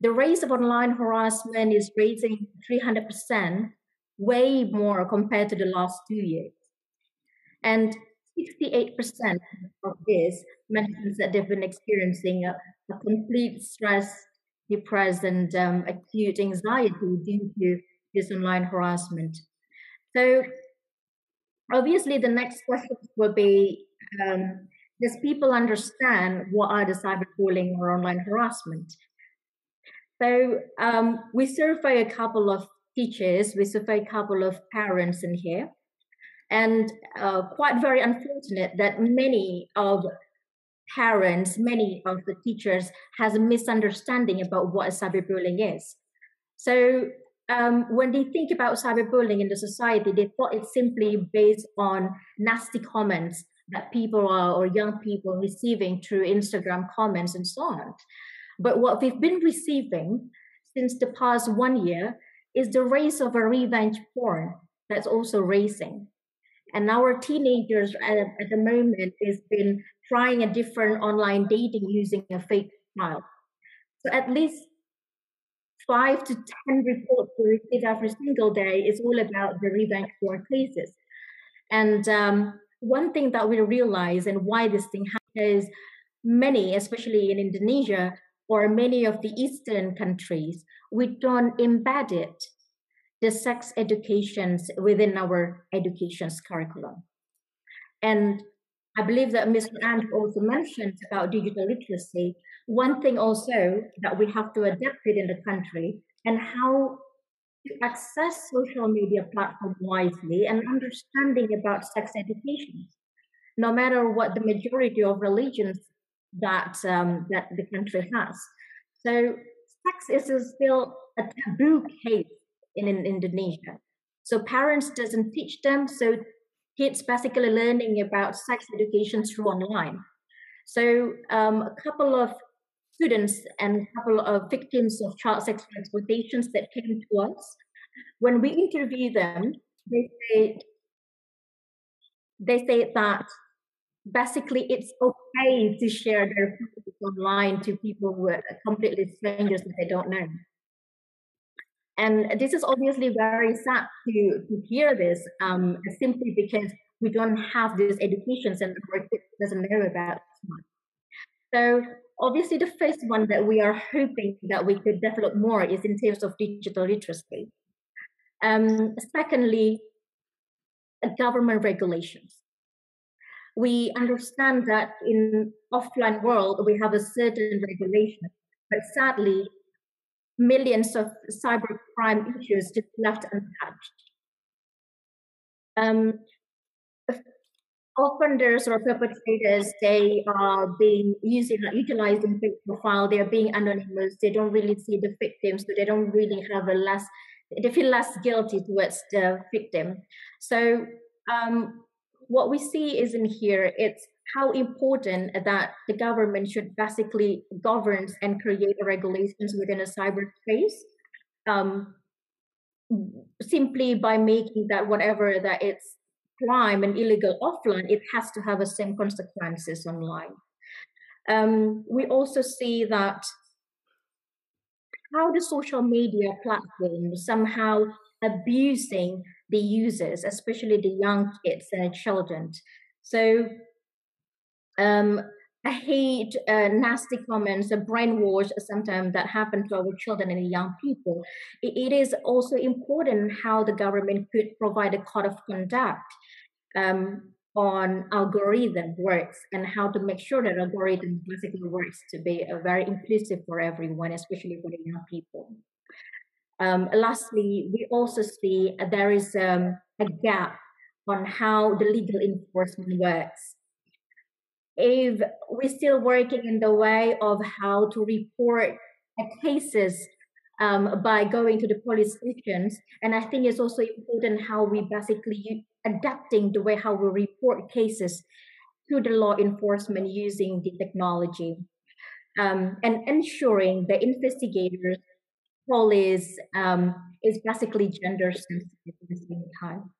the rate of online harassment is raising 300%, way more compared to the last two years. And 68% of this mentions that they've been experiencing a, a complete stress, depressed, and um, acute anxiety due to this online harassment. So, obviously, the next question will be um, Does people understand what are the cyberbullying or online harassment? So, um, we survey a couple of teachers, we survey a couple of parents in here and uh, quite very unfortunate that many of parents, many of the teachers has a misunderstanding about what cyberbullying is. So um, when they think about cyberbullying in the society, they thought it's simply based on nasty comments that people are or young people receiving through Instagram comments and so on. But what we've been receiving since the past one year is the race of a revenge porn that's also racing. And our teenagers at, at the moment has been trying a different online dating using a fake profile. So at least five to ten reports we receive every single day is all about the revenge porn cases. And um, one thing that we realize and why this thing happens is many, especially in Indonesia or many of the Eastern countries, we don't embed it the sex educations within our education's curriculum. And I believe that Mr. Andrew also mentioned about digital literacy. One thing also that we have to adapt it in the country and how to access social media platform wisely and understanding about sex education. No matter what the majority of religions that um, that the country has, so sex is still a taboo case in, in Indonesia. So parents doesn't teach them. So kids basically learning about sex education through online. So um, a couple of students and a couple of victims of child sexual exploitations that came to us, when we interview them, they say they say that basically it's okay to share their photos online to people who are completely strangers that they don't know. And this is obviously very sad to, to hear this, um, simply because we don't have these educations and our kids doesn't know about. So obviously the first one that we are hoping that we could develop more is in terms of digital literacy. Um, secondly, government regulations. We understand that in offline world we have a certain regulation, but sadly millions of cybercrime issues just left untouched. Um, offenders or perpetrators, they are being using utilizing fake profile. They are being anonymous. They don't really see the victim, so they don't really have a less. They feel less guilty towards the victim. So um, what we see is in here. It's how important that the government should basically govern and create regulations within a cyberspace um, simply by making that whatever that it's crime and illegal offline, it has to have the same consequences online. Um, we also see that how the social media platforms somehow abusing the users, especially the young kids and children. So um, hate uh, nasty comments, a brainwash sometimes that happen to our children and young people. it, is also important how the government could provide a code of conduct um, on algorithm works and how to make sure that algorithm basically works to be uh, very inclusive for everyone, especially for the young people. Um, lastly, we also see there is um, a gap on how the legal enforcement works. If we're still working in the way of how to report cases um, by going to the police stations, and I think it's also important how we basically adapting the way how we report cases to the law enforcement using the technology, um, and ensuring the investigators, police um, is basically gender sensitive at the same time.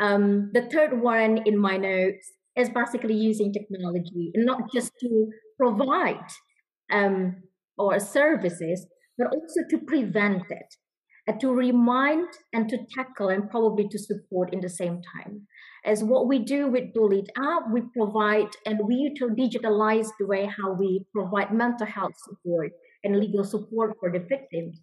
Um, the third one in my notes is basically using technology, and not just to provide um, or services, but also to prevent it, and to remind and to tackle and probably to support in the same time. As what we do with Bullied Up, we provide and we digitalize the way how we provide mental health support and legal support for the victims.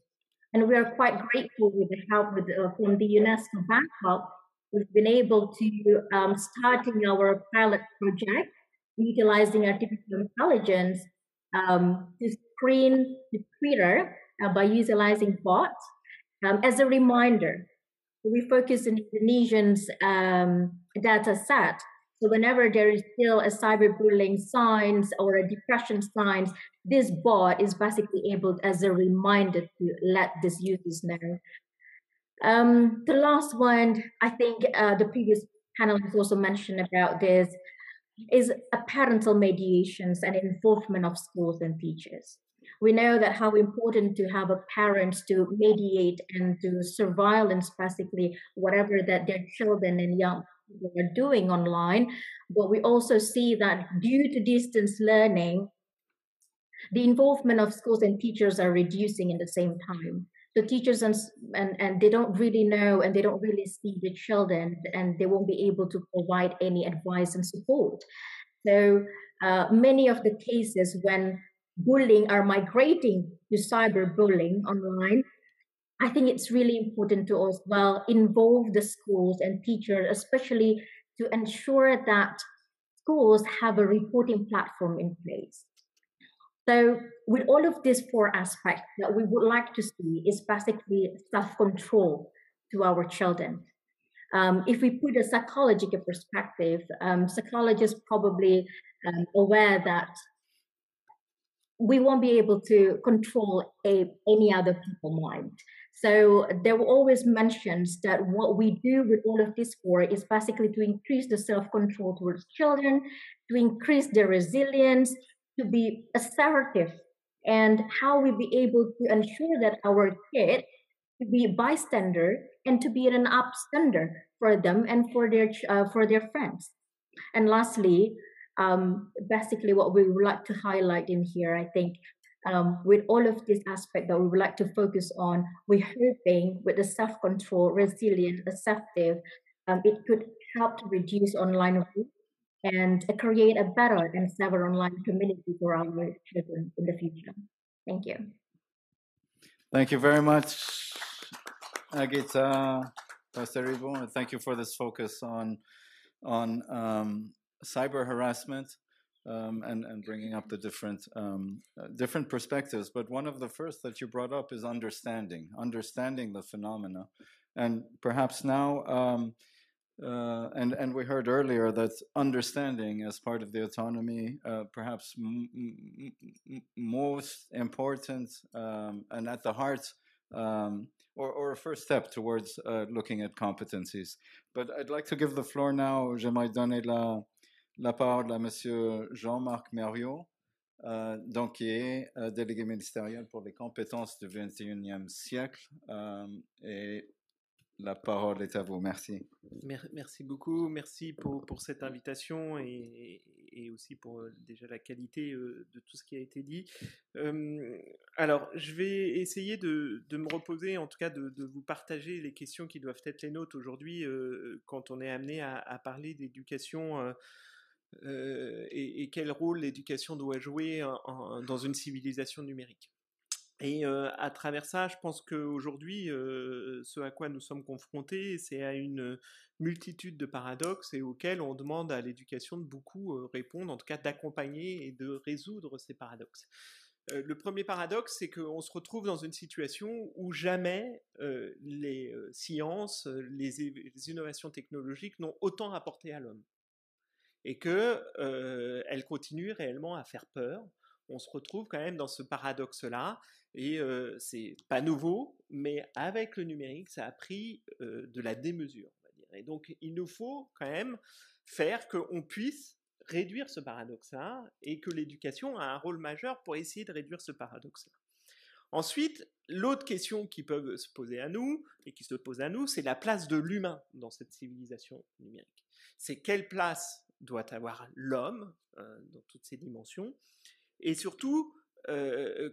And we are quite grateful with the help with, uh, from the UNESCO backup we've been able to um, starting our pilot project utilizing artificial intelligence um, to screen the Twitter uh, by utilizing bots um, as a reminder. We focus on Indonesians' um, data set. So whenever there is still a cyberbullying signs or a depression signs, this bot is basically able as a reminder to let these users know. Um, the last one, I think uh, the previous panelists also mentioned about this, is parental mediations and involvement of schools and teachers. We know that how important to have a parent to mediate and to surveillance basically whatever that their children and young people are doing online. But we also see that due to distance learning, the involvement of schools and teachers are reducing in the same time the teachers and, and and they don't really know and they don't really see the children and they won't be able to provide any advice and support. So uh, many of the cases when bullying are migrating to cyberbullying online i think it's really important to as well involve the schools and teachers especially to ensure that schools have a reporting platform in place so, with all of these four aspects that we would like to see is basically self control to our children. Um, if we put a psychological perspective, um, psychologists probably um, aware that we won't be able to control a, any other people's mind. So there were always mentions that what we do with all of this for is basically to increase the self-control towards children, to increase their resilience, to be assertive and how we be able to ensure that our kid to be a bystander and to be an upstander for them and for their uh, for their friends. And lastly um, basically what we would like to highlight in here i think um, with all of this aspect that we would like to focus on we're hoping with the self-control resilient assertive um, it could help to reduce online abuse and create a better and safer online community for our children in the future. Thank you. Thank you very much, Agita Pasteribo, and thank you for this focus on on um, cyber harassment um, and and bringing up the different um, uh, different perspectives. But one of the first that you brought up is understanding, understanding the phenomena, and perhaps now um, uh, and and we heard earlier that understanding as part of the autonomy, uh, perhaps most important um, and at the heart, um, or, or a first step towards uh, looking at competencies. But I'd like to give the floor now. J'aimerais donner la la parole à Monsieur Jean-Marc Mériot, euh, donc qui est euh, délégué ministériel pour les compétences du 21e siècle euh, et la parole est à vous. Merci. Merci beaucoup. Merci pour, pour cette invitation et, et, aussi pour euh, déjà la qualité euh, de tout ce qui a été dit. Euh, alors, je vais essayer de, de, me reposer, en tout cas de, de, vous partager les questions qui doivent être les nôtres aujourd'hui quand on est amené à, à parler d'éducation. et, quel rôle l'éducation doit jouer dans une civilisation numérique. Et à travers ça, je pense qu'aujourd'hui, ce à quoi nous sommes confrontés, c'est à une multitude de paradoxes et auxquels on demande à l'éducation de beaucoup répondre, en tout cas d'accompagner et de résoudre ces paradoxes. le premier paradoxe, c'est qu'on se retrouve dans une situation où jamais les sciences, les, innovations technologiques n'ont autant apporté à l'homme. Et qu'elles continuent réellement à faire peur, on se retrouve quand même dans ce paradoxe-là. Et c'est pas nouveau, mais avec le numérique, ça a pris de la démesure. Et donc, il nous faut quand même faire qu'on puisse réduire ce paradoxe-là et que l'éducation a un rôle majeur pour essayer de réduire ce paradoxe-là. Ensuite, l'autre question qui peut se poser à nous, et qui se pose à nous, c'est la place de l'humain dans cette civilisation numérique. C'est quelle place doit avoir l'homme dans toutes ses dimensions, et surtout,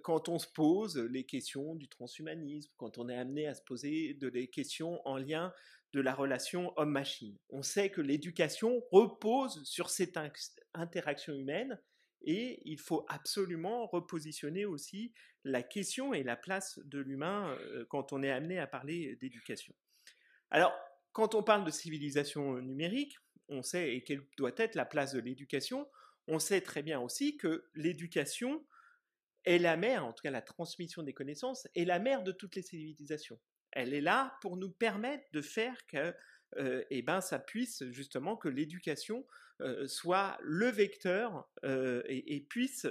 quand on se pose les questions du transhumanisme, quand on est amené à se poser des questions en lien de la relation homme-machine. On sait que l'éducation repose sur cette interaction humaine et il faut absolument repositionner aussi la question et la place de l'humain quand on est amené à parler d'éducation. Alors, quand on parle de civilisation numérique, on sait et quelle doit être la place de l'éducation, on sait très bien aussi que l'éducation est la mère, en tout cas la transmission des connaissances, est la mère de toutes les civilisations. Elle est là pour nous permettre de faire que euh, eh ben, ça puisse justement que l'éducation euh, soit le vecteur euh, et, puisse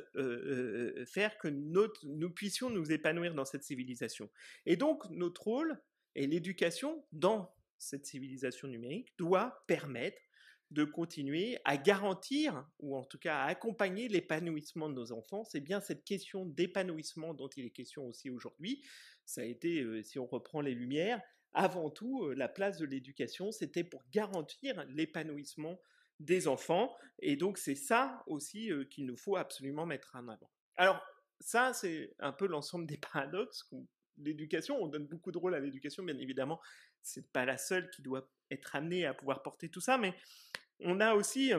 faire que nous puissions nous épanouir dans cette civilisation. Et donc notre rôle et l'éducation dans cette civilisation numérique doit permettre de continuer à garantir, ou en tout cas à accompagner l'épanouissement de nos enfants. C'est bien cette question d'épanouissement dont il est question aussi aujourd'hui. Ça a été, euh, si on reprend les Lumières, avant tout, euh, la place de l'éducation, c'était pour garantir l'épanouissement des enfants. Et donc c'est ça aussi euh, qu'il nous faut absolument mettre en avant. Alors ça, c'est un peu l'ensemble des paradoxes. L'éducation, on donne beaucoup de rôle à l'éducation, bien évidemment, c'est pas la seule qui doit être amenée à pouvoir porter tout ça, mais on a aussi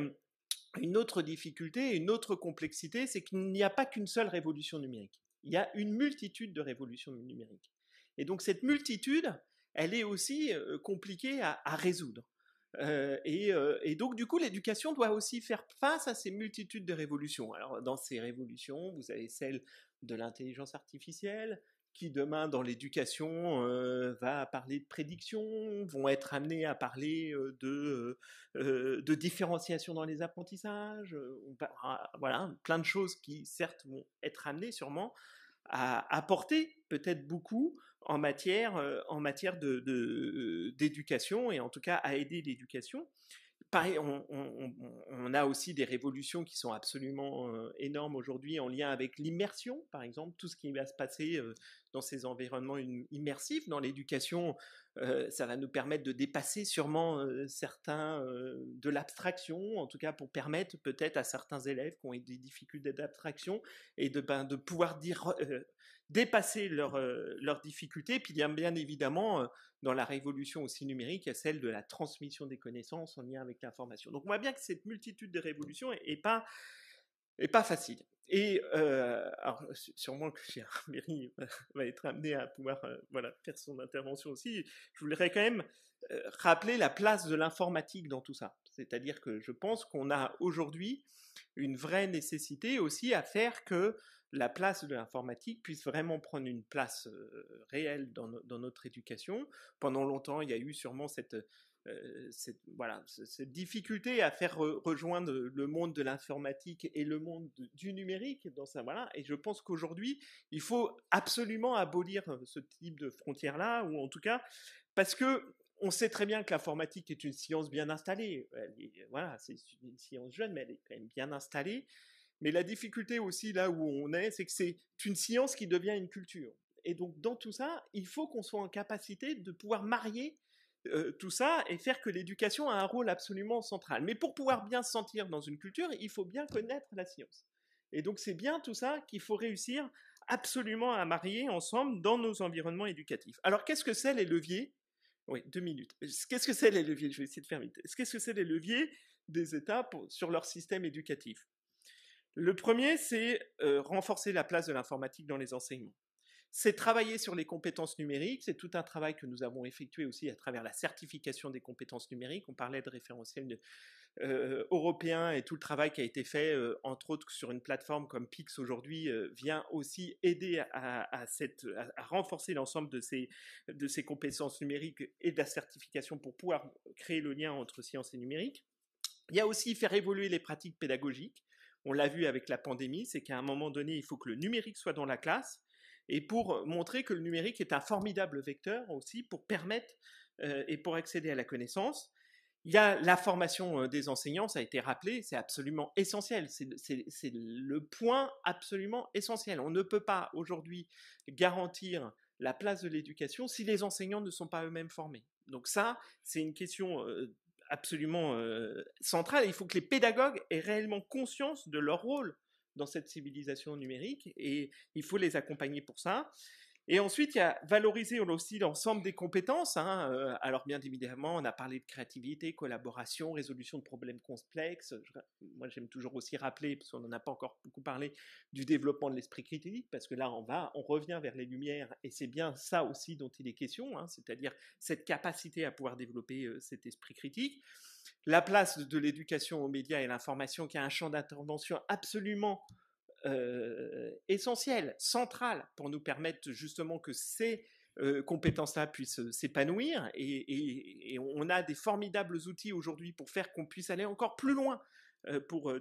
une autre difficulté, une autre complexité, c'est qu'il n'y a pas qu'une seule révolution numérique. Il y a une multitude de révolutions numériques. Et donc cette multitude, elle est aussi compliquée à, résoudre. et, et, donc du coup, l'éducation doit aussi faire face à ces multitudes de révolutions. Alors dans ces révolutions, vous avez celle de l'intelligence artificielle, qui demain dans l'éducation euh, va parler de prédiction, vont être amenés à parler euh, de, euh, de différenciation dans les apprentissages, voilà, plein de choses qui certes vont être amenées sûrement à apporter peut-être beaucoup en matière, en matière d'éducation de, et en tout cas à aider l'éducation. Pareil, on, a aussi des révolutions qui sont absolument énormes aujourd'hui en lien avec l'immersion, par exemple, tout ce qui va se passer dans ces environnements immersifs. Dans l'éducation, euh, ça va nous permettre de dépasser sûrement certains de l'abstraction, en tout cas pour permettre peut-être à certains élèves qui ont des difficultés d'abstraction et de, ben, de pouvoir dire dépasser euh, leurs difficultés. Puis bien, bien évidemment, euh, dans la révolution aussi numérique, il y a celle de la transmission des connaissances en lien avec l'information. Donc on voit bien que cette multitude de révolutions est, pas est pas facile. Et euh, alors, sûrement que cher Mary va être amené à pouvoir voilà, faire son intervention aussi. Je voudrais quand même rappeler la place de l'informatique dans tout ça. C'est-à-dire que je pense qu'on a aujourd'hui une vraie nécessité aussi à faire que la place de l'informatique puisse vraiment prendre une place réelle dans, notre éducation. Pendant longtemps, il y a eu sûrement cette, cette, voilà, cette difficulté à faire rejoindre le monde de l'informatique et le monde du numérique dans ça. Voilà. Et je pense qu'aujourd'hui, il faut absolument abolir ce type de frontières-là, ou en tout cas, parce que on sait très bien que l'informatique est une science bien installée. voilà, c'est une science jeune, mais elle est quand même bien installée. Mais la difficulté aussi là où on est, c'est que c'est une science qui devient une culture. Et donc dans tout ça, il faut qu'on soit en capacité de pouvoir marier euh, tout ça et faire que l'éducation a un rôle absolument central. Mais pour pouvoir bien se sentir dans une culture, il faut bien connaître la science. Et donc c'est bien tout ça qu'il faut réussir absolument à marier ensemble dans nos environnements éducatifs. Alors qu'est-ce que c'est les leviers? Oui, deux minutes. Qu'est-ce que c'est les leviers? Je vais essayer de faire vite. Qu'est-ce que c'est les leviers des États sur leur système éducatif? Le premier, c'est euh, renforcer la place de l'informatique dans les enseignements. C'est travailler sur les compétences numériques. C'est tout un travail que nous avons effectué aussi à travers la certification des compétences numériques. On parlait de référentiel euh, européen et tout le travail qui a été fait, euh, entre autres sur une plateforme comme Pix aujourd'hui, euh, vient aussi aider à, renforcer l'ensemble de ces, de ces compétences numériques et de la certification pour pouvoir créer le lien entre science et numérique. Il y a aussi faire évoluer les pratiques pédagogiques. On l'a vu avec la pandémie, c'est qu'à un moment donné, il faut que le numérique soit dans la classe et pour montrer que le numérique est un formidable vecteur aussi pour permettre et pour accéder à la connaissance. Il y a la formation des enseignants, ça a été rappelé, c'est absolument essentiel. C'est le point absolument essentiel. On ne peut pas aujourd'hui garantir la place de l'éducation si les enseignants ne sont pas eux-mêmes formés. Donc ça, c'est une question absolument centrale. Il faut que les pédagogues aient réellement conscience de leur rôle dans cette civilisation numérique et il faut les accompagner pour ça. Et ensuite, il y a valoriser aussi l'ensemble des compétences. Hein, euh, alors, bien évidemment, on a parlé de créativité, collaboration, résolution de problèmes complexes. moi, j'aime toujours aussi rappeler, parce qu'on n'en a pas encore beaucoup parlé, du développement de l'esprit critique, parce que là, on va, on revient vers les lumières, et c'est bien ça aussi dont il est question, hein, c'est-à-dire cette capacité à pouvoir développer euh, cet esprit critique. La place de l'éducation aux médias et l'information, qui a un champ d'intervention absolument essentiel, central, pour nous permettre justement que ces compétences-là puissent euh, s'épanouir. Et, on a des formidables outils aujourd'hui pour faire qu'on puisse aller encore plus loin. Pour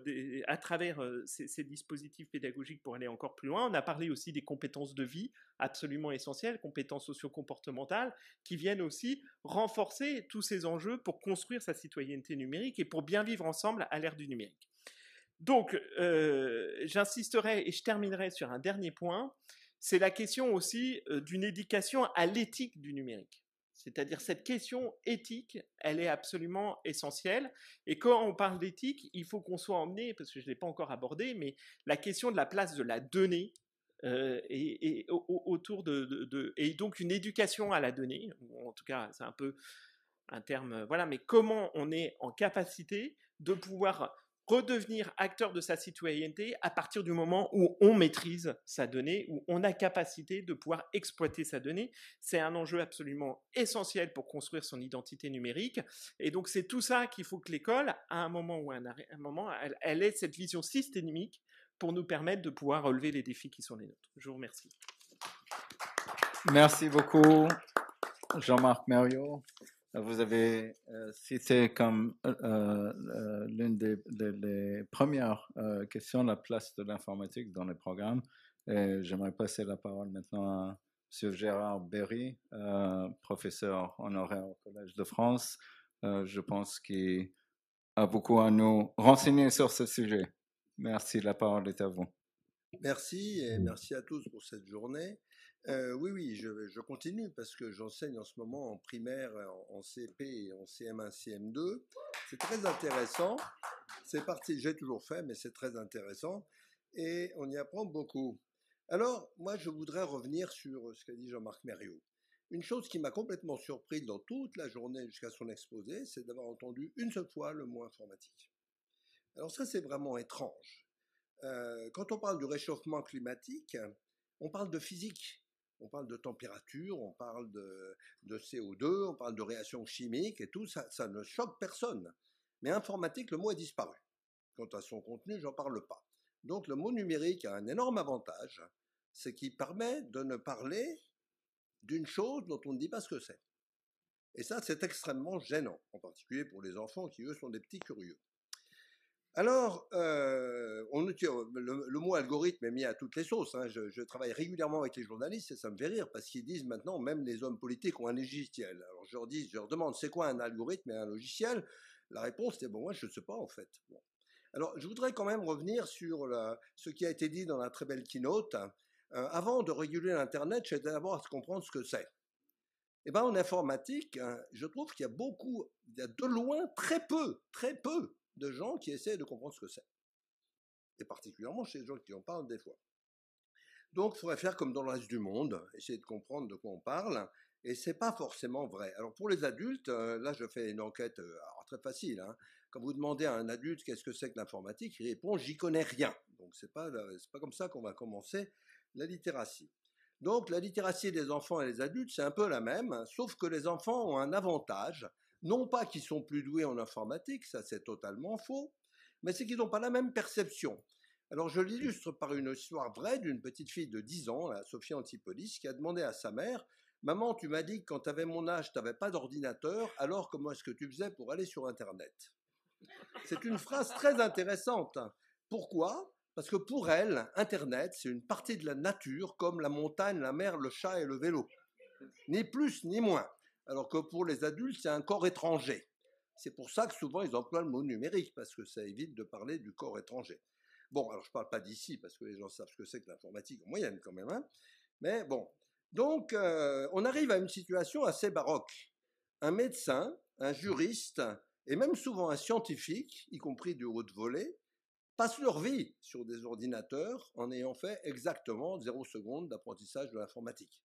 à travers ces, dispositifs pédagogiques pour aller encore plus loin. On a parlé aussi des compétences de vie absolument essentielles, compétences socio-comportementales, qui viennent aussi renforcer tous ces enjeux pour construire sa citoyenneté numérique et pour bien vivre ensemble à l'ère du numérique. Donc, euh, j'insisterai et je terminerai sur un dernier point, c'est la question aussi euh, d'une éducation à l'éthique du numérique. C'est-à-dire cette question éthique, elle est absolument essentielle. Et quand on parle d'éthique, il faut qu'on soit emmené, parce que je ne l'ai pas encore abordé, mais la question de la place de la donnée euh, et, autour de, et donc une éducation à la donnée. En tout cas, c'est un peu un terme, voilà. Mais comment on est en capacité de pouvoir redevenir acteur de sa citoyenneté à partir du moment où on maîtrise sa donnée, où on a capacité de pouvoir exploiter sa donnée. C'est un enjeu absolument essentiel pour construire son identité numérique. Et donc c'est tout ça qu'il faut que l'école, à un moment ou à un, moment, elle, ait cette vision systémique pour nous permettre de pouvoir relever les défis qui sont les nôtres. Je vous remercie. Merci beaucoup, Jean-Marc Mario. Vous avez euh, cité comme euh, euh, l'une des, premières questions la place de l'informatique dans les programmes. Et j'aimerais passer la parole maintenant à M. Gérard Berry, professeur honoraire au Collège de France. je pense qu'il a beaucoup à nous renseigner sur ce sujet. Merci, la parole est à vous. Merci et merci à tous pour cette journée. Oui, oui, je, continue parce que j'enseigne en ce moment en primaire, en, CP et en CM1, CM2. C'est très intéressant. C'est parti, j'ai toujours fait, mais c'est très intéressant et on y apprend beaucoup. Alors, moi, je voudrais revenir sur ce qu'a dit Jean-Marc Mériot. Une chose qui m'a complètement surpris dans toute la journée jusqu'à son exposé, c'est d'avoir entendu une seule fois le mot informatique. Alors ça, c'est vraiment étrange. Quand on parle du réchauffement climatique, on parle de physique on parle de température, on parle de, CO2, on parle de réactions chimiques et tout, ça, ça ne choque personne. Mais informatique, le mot a disparu. Quant à son contenu, j'en parle pas. Donc le mot numérique a un énorme avantage, c'est qu'il permet de ne parler d'une chose dont on ne dit pas ce que c'est. Et ça, c'est extrêmement gênant, en particulier pour les enfants qui, eux, sont des petits curieux. Alors, euh, le, mot algorithme est mis à toutes les sauces. Hein. Je, travaille régulièrement avec les journalistes et ça me fait rire parce qu'ils disent maintenant, même les hommes politiques ont un logiciel. Alors je leur, dis, je leur demande, c'est quoi un algorithme et un logiciel? La réponse est, bon, moi je ne sais pas en fait. Alors je voudrais quand même revenir sur ce qui a été dit dans la très belle keynote. Euh, avant de réguler l'Internet, j'ai d'abord à comprendre ce que c'est. Eh bien, en informatique, hein, je trouve qu'il y a beaucoup, il y a de loin très peu, très peu de gens qui essaient de comprendre ce que c'est. Et particulièrement chez les gens qui en parlent des fois. Donc, il faudrait faire comme dans le reste du monde, essayer de comprendre de quoi on parle, et c'est pas forcément vrai. Alors, pour les adultes, euh, là, je fais une enquête euh, très facile. Hein. Quand vous demandez à un adulte qu'est-ce que c'est que l'informatique, il répond j'y connais rien. Donc, c'est pas, pas comme ça qu'on va commencer la littératie. Donc la littératie des enfants et des adultes, c'est un peu la même, hein, sauf que les enfants ont un avantage, non pas qu'ils sont plus doués en informatique, ça c'est totalement faux, mais c'est qu'ils n'ont pas la même perception. Alors je l'illustre par une histoire vraie d'une petite fille de 10 ans, Sophie Antipolis, qui a demandé à sa mère Maman, tu m'as dit que quand tu avais mon âge, tu n'avais pas d'ordinateur, alors comment est-ce que tu faisais pour aller sur Internet? C'est une phrase très intéressante. Pourquoi? Parce que pour elle, Internet, c'est une partie de la nature, comme la montagne, la mer, le chat et le vélo. Ni plus ni moins. Alors que pour les adultes, c'est un corps étranger. C'est pour ça que souvent ils emploient le mot numérique, parce que ça évite de parler du corps étranger. Bon, alors je ne parle pas d'ici, parce que les gens savent ce que c'est que l'informatique en moyenne quand même. Hein. Mais bon, donc, euh, on arrive à une situation assez baroque. Un médecin, un juriste, et même souvent un scientifique, y compris du haut de volée, passent leur vie sur des ordinateurs en ayant fait exactement zéro seconde d'apprentissage de l'informatique,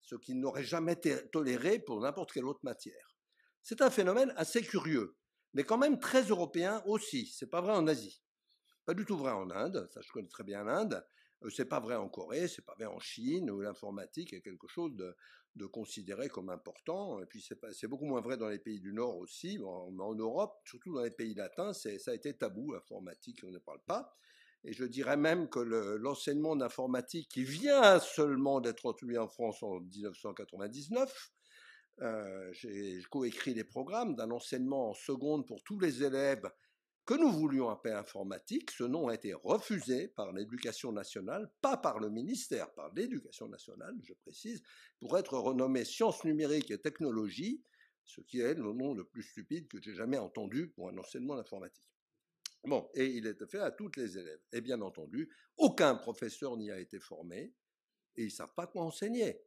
ce qu'ils n'auraient jamais toléré pour n'importe quelle autre matière. C'est un phénomène assez curieux, mais quand même très européen aussi. C'est pas vrai en Asie, pas du tout vrai en Inde. Ça, je connais très bien l'Inde. Euh, c'est pas vrai en Corée, c'est pas vrai en Chine, où l'informatique est quelque chose de, considéré comme important. Et puis c'est beaucoup moins vrai dans les pays du Nord aussi. En, en Europe, surtout dans les pays latins, ça a été tabou, l'informatique, on ne parle pas. Et je dirais même que l'enseignement d'informatique qui vient seulement d'être introduit en France en 1999, euh, j'ai coécrit les programmes d'un enseignement en seconde pour tous les élèves que nous voulions appeler informatique. Ce nom a été refusé par l'éducation nationale, pas par le ministère, par l'éducation nationale, je précise, pour être renommé sciences numériques et technologies, ce qui est le nom le plus stupide que j'ai jamais entendu pour un enseignement d'informatique. Bon, et il est fait à toutes les élèves. Et bien entendu, aucun professeur n'y a été formé, et ils ne savent pas quoi enseigner.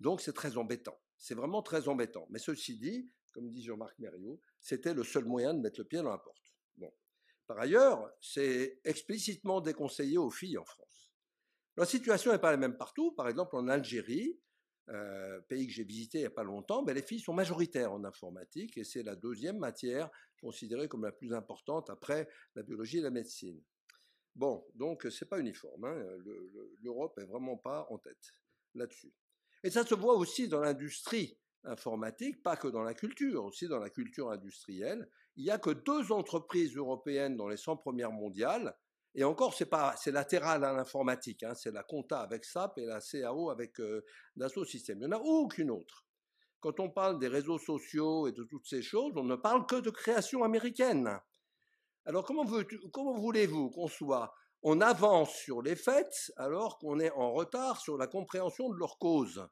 Donc c'est très embêtant. C'est vraiment très embêtant. Mais ceci dit, comme dit Jean-Marc Mériot, c'était le seul moyen de mettre le pied dans la porte. Par ailleurs, c'est explicitement déconseillé aux filles en France. La situation n'est pas la même partout. Par exemple, en Algérie, euh, pays que j'ai visité il n'y a pas longtemps, ben, les filles sont majoritaires en informatique et c'est la deuxième matière considérée comme la plus importante après la biologie et la médecine. Bon, donc c'est pas uniforme. Hein. L'Europe est vraiment pas en tête là-dessus. Et ça se voit aussi dans l'industrie informatique, pas que dans la culture, aussi dans la culture industrielle il n'y a que deux entreprises européennes dans les 100 premières mondiales, et encore, c'est pas, c'est latéral à l'informatique, hein, c'est la compta avec SAP et la CAO avec euh, Systèmes. Il n'y en a aucune autre. Quand on parle des réseaux sociaux et de toutes ces choses, on ne parle que de création américaine. Alors comment, comment voulez-vous qu'on soit On avance sur les faits alors qu'on est en retard sur la compréhension de leurs causes?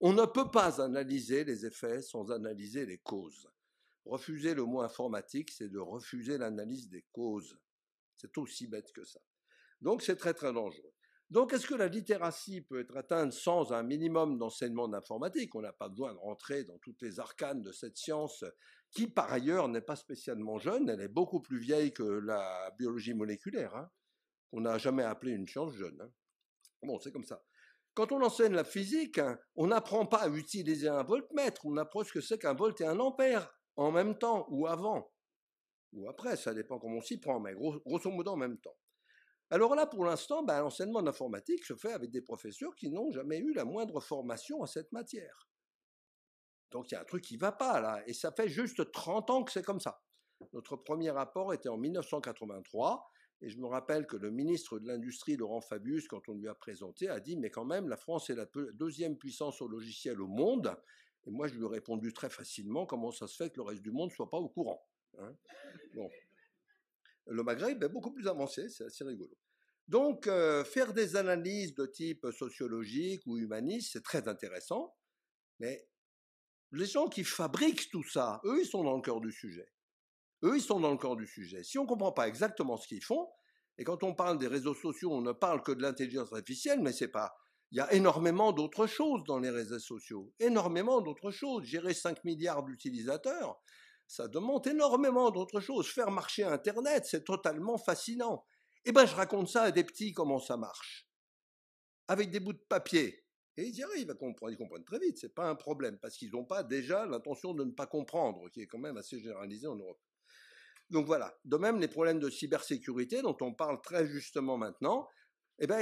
On ne peut pas analyser les effets sans analyser les causes. Refuser le mot informatique, c'est de refuser l'analyse des causes. C'est aussi bête que ça. Donc c'est très très dangereux. Donc est-ce que la littératie peut être atteinte sans un minimum d'enseignement d'informatique? On n'a pas besoin de rentrer dans toutes les arcanes de cette science qui par ailleurs n'est pas spécialement jeune, elle est beaucoup plus vieille que la biologie moléculaire, hein, qu'on n'a jamais appelé une science jeune. Hein. Bon, c'est comme ça. Quand on enseigne la physique, hein, on n'apprend pas à utiliser un voltmètre, on apprend ce que c'est qu'un volt et un ampère en même temps ou avant, ou après, ça dépend comment on s'y prend, mais grosso modo en même temps. Alors là, pour l'instant, ben, l'enseignement d'informatique se fait avec des professeurs qui n'ont jamais eu la moindre formation à cette matière. Donc il y a un truc qui ne va pas là, et ça fait juste 30 ans que c'est comme ça. Notre premier rapport était en 1983, et je me rappelle que le ministre de l'Industrie, Laurent Fabius, quand on lui a présenté, a dit, mais quand même, la France est la deuxième puissance au logiciel au monde, et moi, je lui ai répondu très facilement comment ça se fait que le reste du monde ne soit pas au courant? Hein. bon. Le Maghreb est beaucoup plus avancé, c'est assez rigolo. Donc, euh, faire des analyses de type sociologique ou humaniste, c'est très intéressant, mais les gens qui fabriquent tout ça, eux, ils sont dans le cœur du sujet. Eux, ils sont dans le cœur du sujet. Si on ne comprend pas exactement ce qu'ils font, et quand on parle des réseaux sociaux, on ne parle que de l'intelligence artificielle, mais c'est pas il y a énormément d'autres choses dans les réseaux sociaux, énormément d'autres choses. Gérer 5 milliards d'utilisateurs, ça demande énormément d'autres choses. Faire marcher Internet, c'est totalement fascinant. Eh bien, je raconte ça à des petits comment ça marche. Avec des bouts de papier. Et ils y arrivent à comprendre. Ils comprennent très vite, c'est pas un problème, parce qu'ils n'ont pas déjà l'intention de ne pas comprendre, qui est quand même assez généralisé en Europe. Donc voilà. De même, les problèmes de cybersécurité dont on parle très justement maintenant, Eh bien,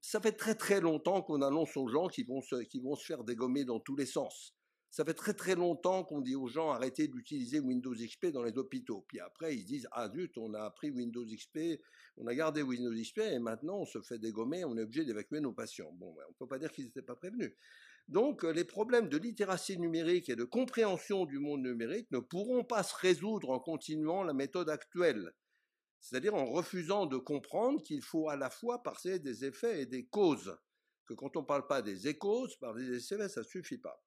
ça fait très très longtemps qu'on annonce aux gens qu'ils vont, se, vont se faire dégommer dans tous les sens. Ça fait très très longtemps qu'on dit aux gens arrêtez d'utiliser Windows XP dans les hôpitaux. Puis après, ils se disent ah zut, on a appris Windows XP, on a gardé Windows XP et maintenant on se fait dégommer, on est obligé d'évacuer nos patients. Bon, on ne peut pas dire qu'ils n'étaient pas prévenus. Donc, les problèmes de littératie numérique et de compréhension du monde numérique ne pourront pas se résoudre en continuant la méthode actuelle. C'est-à-dire en refusant de comprendre qu'il faut à la fois passer des effets et des causes. Que quand on ne parle pas des échos, par des effets, ça ne suffit pas.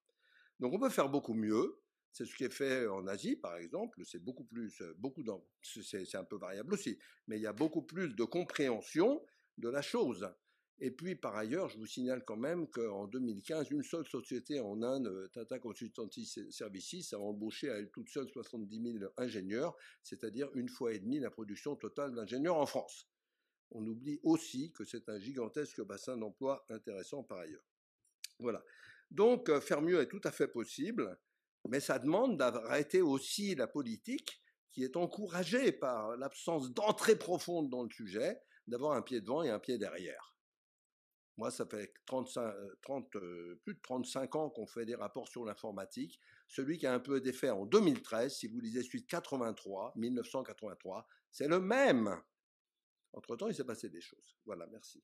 Donc on peut faire beaucoup mieux. C'est ce qui est fait en Asie, par exemple. C'est beaucoup plus, beaucoup c'est un peu variable aussi, mais il y a beaucoup plus de compréhension de la chose. Et puis, par ailleurs, je vous signale quand même qu'en 2015, une seule société en Inde, euh, Tata Consultancy Services, a embauché à elle toute seule 70 000 ingénieurs, c'est-à-dire une fois et demie la production totale d'ingénieurs en France. On oublie aussi que c'est un gigantesque bassin d'emploi intéressant par ailleurs. Voilà. Donc, faire mieux est tout à fait possible, mais ça demande d'arrêter aussi la politique qui est encouragée par l'absence d'entrée profonde dans le sujet, d'avoir un pied devant et un pied derrière. Moi, ça fait 35, 30, euh, euh, plus de 35 ans qu'on fait des rapports sur l'informatique. Celui qui a un peu d'effet en 2013, si vous lisez suite 83, 1983, c'est le même. Entre-temps, il s'est passé des choses. Voilà, merci.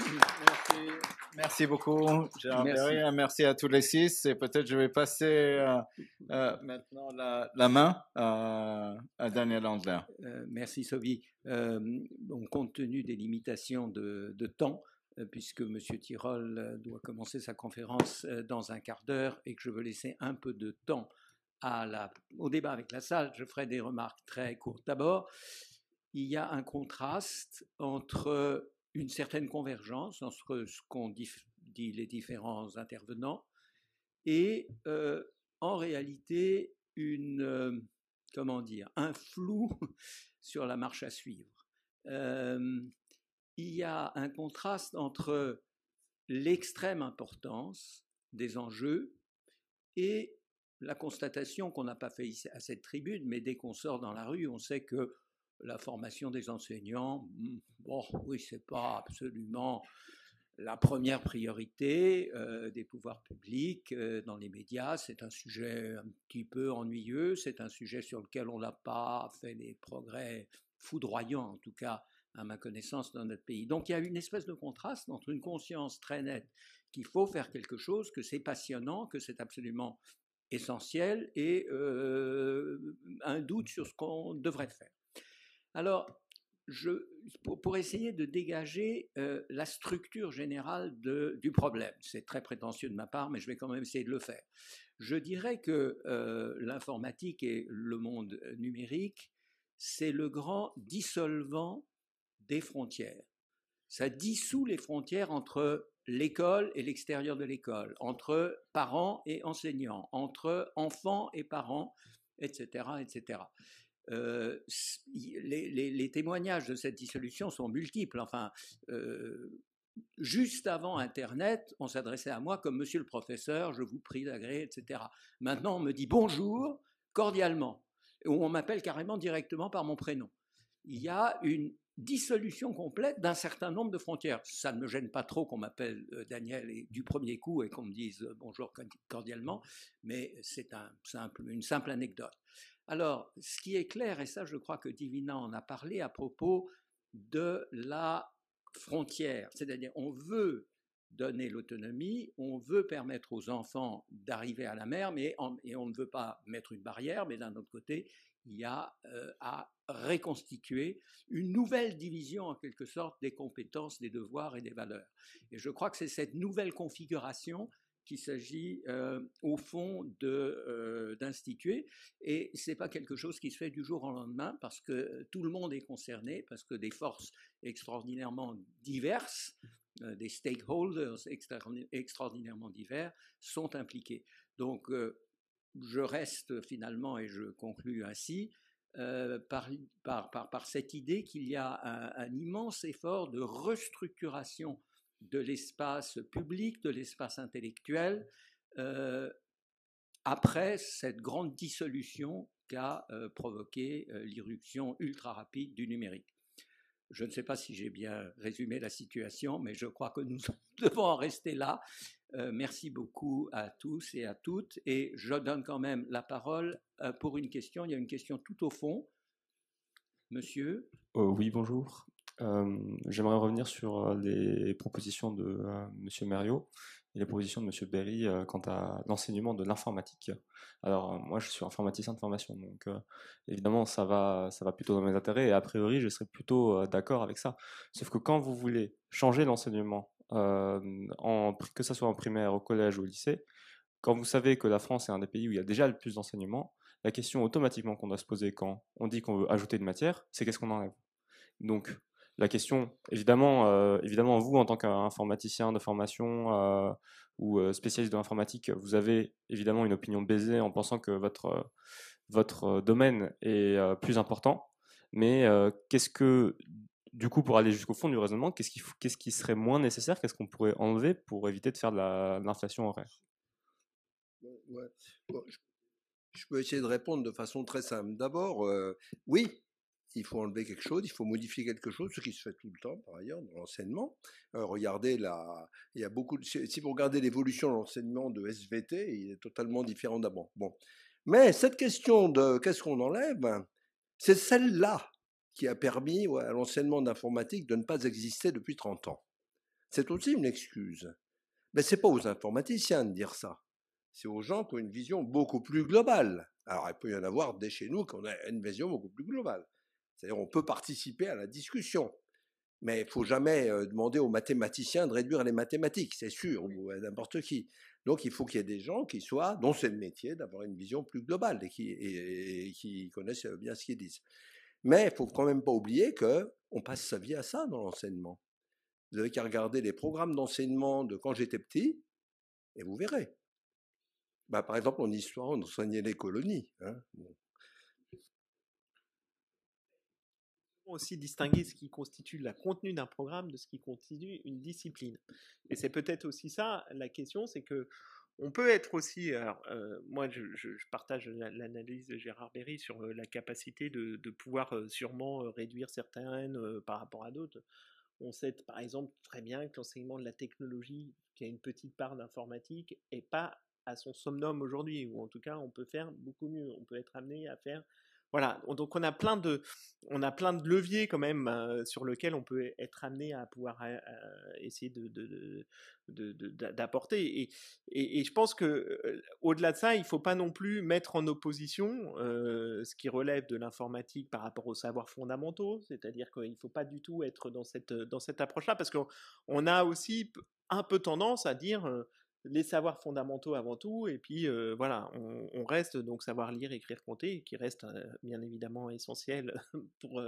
Merci, merci beaucoup, merci. merci à tous les six. Et peut-être je vais passer euh, euh, maintenant la, la main à, à Daniel Andler. Euh, merci, Sophie. bon, compte tenu des limitations de, de temps, puisque M. Tirol doit commencer sa conférence dans un quart d'heure et que je veux laisser un peu de temps à la, au débat avec la salle, je ferai des remarques très courtes. D'abord, il y a un contraste entre une certaine convergence entre ce qu'ont dit, les différents intervenants et euh, en réalité une euh, comment dire un flou sur la marche à suivre. Euh, il y a un contraste entre l'extrême importance des enjeux et la constatation qu'on n'a pas fait à cette tribune, mais dès qu'on sort dans la rue, on sait que la formation des enseignants, hmm, bon, oui, c'est pas absolument la première priorité euh, des pouvoirs publics euh, dans les médias. C'est un sujet un petit peu ennuyeux, c'est un sujet sur lequel on n'a pas fait des progrès foudroyants, en tout cas à ma connaissance, dans notre pays. Donc il y a une espèce de contraste entre une conscience très nette qu'il faut faire quelque chose, que c'est passionnant, que c'est absolument essentiel, et euh, un doute sur ce qu'on devrait faire. Alors, pour, essayer de dégager euh, la structure générale du problème, c'est très prétentieux de ma part, mais je vais quand même essayer de le faire. Je dirais que euh, l'informatique et le monde numérique, c'est le grand dissolvant des frontières. Ça dissout les frontières entre l'école et l'extérieur de l'école, entre parents et enseignants, entre enfants et parents, etc., etc. Euh, les, témoignages de cette dissolution sont multiples. Enfin, euh, juste avant Internet, on s'adressait à moi comme Monsieur le professeur, je vous prie d'agréer, etc. Maintenant, on me dit bonjour cordialement, ou on m'appelle carrément directement par mon prénom. Il y a une dissolution complète d'un certain nombre de frontières. Ça ne me gêne pas trop qu'on m'appelle euh, Daniel du premier coup et qu'on me dise bonjour cordialement, mais c'est un une simple anecdote. Alors, ce qui est clair, et ça je crois que Divina en a parlé à propos de la frontière, c'est-à-dire on veut donner l'autonomie, on veut permettre aux enfants d'arriver à la mer, mais et on ne veut pas mettre une barrière, mais d'un autre côté, il y a euh, à reconstituer une nouvelle division en quelque sorte des compétences, des devoirs et des valeurs. Et je crois que c'est cette nouvelle configuration qu'il s'agit euh, au fond euh, d'instituer. et ce n'est pas quelque chose qui se fait du jour au lendemain parce que tout le monde est concerné, parce que des forces extraordinairement diverses, euh, des stakeholders extraordinairement divers sont impliqués. Donc je reste finalement, et je conclus ainsi, par, par, par, par, cette idée qu'il y a un, immense effort de restructuration de l'espace public, de l'espace intellectuel, euh, après cette grande dissolution qu'a euh, provoqué euh, l'irruption ultra rapide du numérique. Je ne sais pas si j'ai bien résumé la situation, mais je crois que nous devons en rester là. Merci beaucoup à tous et à toutes. Et je donne quand même la parole pour une question. Il y a une question tout au fond. Monsieur? Oui, bonjour. Euh, j'aimerais revenir sur les propositions de Monsieur Mario et les propositions de Monsieur Berry quant à l'enseignement de l'informatique. Alors, moi, je suis informaticien de formation, donc évidemment, ça va, ça va plutôt dans mes intérêts, et a priori, je serais plutôt d'accord avec ça. Sauf que quand vous voulez changer l'enseignement en, que ce soit en primaire, au collège ou au lycée, quand vous savez que la France est un des pays où il y a déjà le plus d'enseignement, la question automatiquement qu'on doit se poser quand on dit qu'on veut ajouter de matière, c'est qu'est-ce qu'on enlève? Donc la question, évidemment, évidemment, vous en tant qu'informaticien de formation ou spécialiste de l'informatique, vous avez évidemment une opinion baisée en pensant que votre votre domaine est plus important. Mais qu'est-ce que du coup, pour aller jusqu'au fond du raisonnement, qu'est-ce qui, serait moins nécessaire Qu'est-ce qu'on pourrait enlever pour éviter de faire de, l'inflation horaire? Je, peux essayer de répondre de façon très simple. D'abord, euh, oui, il faut enlever quelque chose, il faut modifier quelque chose, ce qui se fait tout le temps par ailleurs dans l'enseignement. Euh, regardez la, il y a beaucoup. si vous regardez l'évolution de l'enseignement de SVT, il est totalement différent d'avant. Bon, mais cette question de qu'est-ce qu'on enlève, c'est celle-là qui a permis à l'enseignement d'informatique de ne pas exister depuis 30 ans. C'est aussi une excuse. Mais ce n'est pas aux informaticiens de dire ça. C'est aux gens qui ont une vision beaucoup plus globale. Alors, il peut y en avoir dès chez nous qui ont une vision beaucoup plus globale. C'est-à-dire, on peut participer à la discussion. Mais il faut jamais demander aux mathématiciens de réduire les mathématiques, c'est sûr, ou à n'importe qui. Donc il faut qu'il y ait des gens qui soient, dont c'est le métier, d'avoir une vision plus globale et qui, et qui connaissent bien ce qu'ils disent. Mais il faut quand même pas oublier que on passe sa vie à ça dans l'enseignement. Vous avez qu'à regarder les programmes d'enseignement de quand j'étais petit, et vous verrez. Bah, par exemple, en histoire, on enseignait les colonies. Hein. Aussi distinguer ce qui constitue le contenu d'un programme de ce qui constitue une discipline. Et c'est peut-être aussi ça la question, c'est que on peut être aussi, alors, euh, moi je, partage l'analyse de Gérard Berry sur euh, la capacité de, pouvoir euh, sûrement réduire certaines par rapport à d'autres. On sait par exemple très bien que l'enseignement de la technologie, qui a une petite part d'informatique, n'est pas à son somnum aujourd'hui, ou en tout cas on peut faire beaucoup mieux. On peut être amené à faire voilà, donc on a plein de, on a plein de leviers quand même euh, sur lesquels on peut être amené à pouvoir euh, euh, essayer de, d'apporter. Et, et, je pense que au-delà de ça, il ne faut pas non plus mettre en opposition ce qui relève de l'informatique par rapport aux savoirs fondamentaux, c'est-à-dire qu'il ne faut pas du tout être dans cette, dans cette approche-là, parce qu'on a aussi un peu tendance à dire les savoirs fondamentaux avant tout, et puis voilà, on, reste donc savoir lire, écrire, compter, qui reste bien évidemment essentiel pour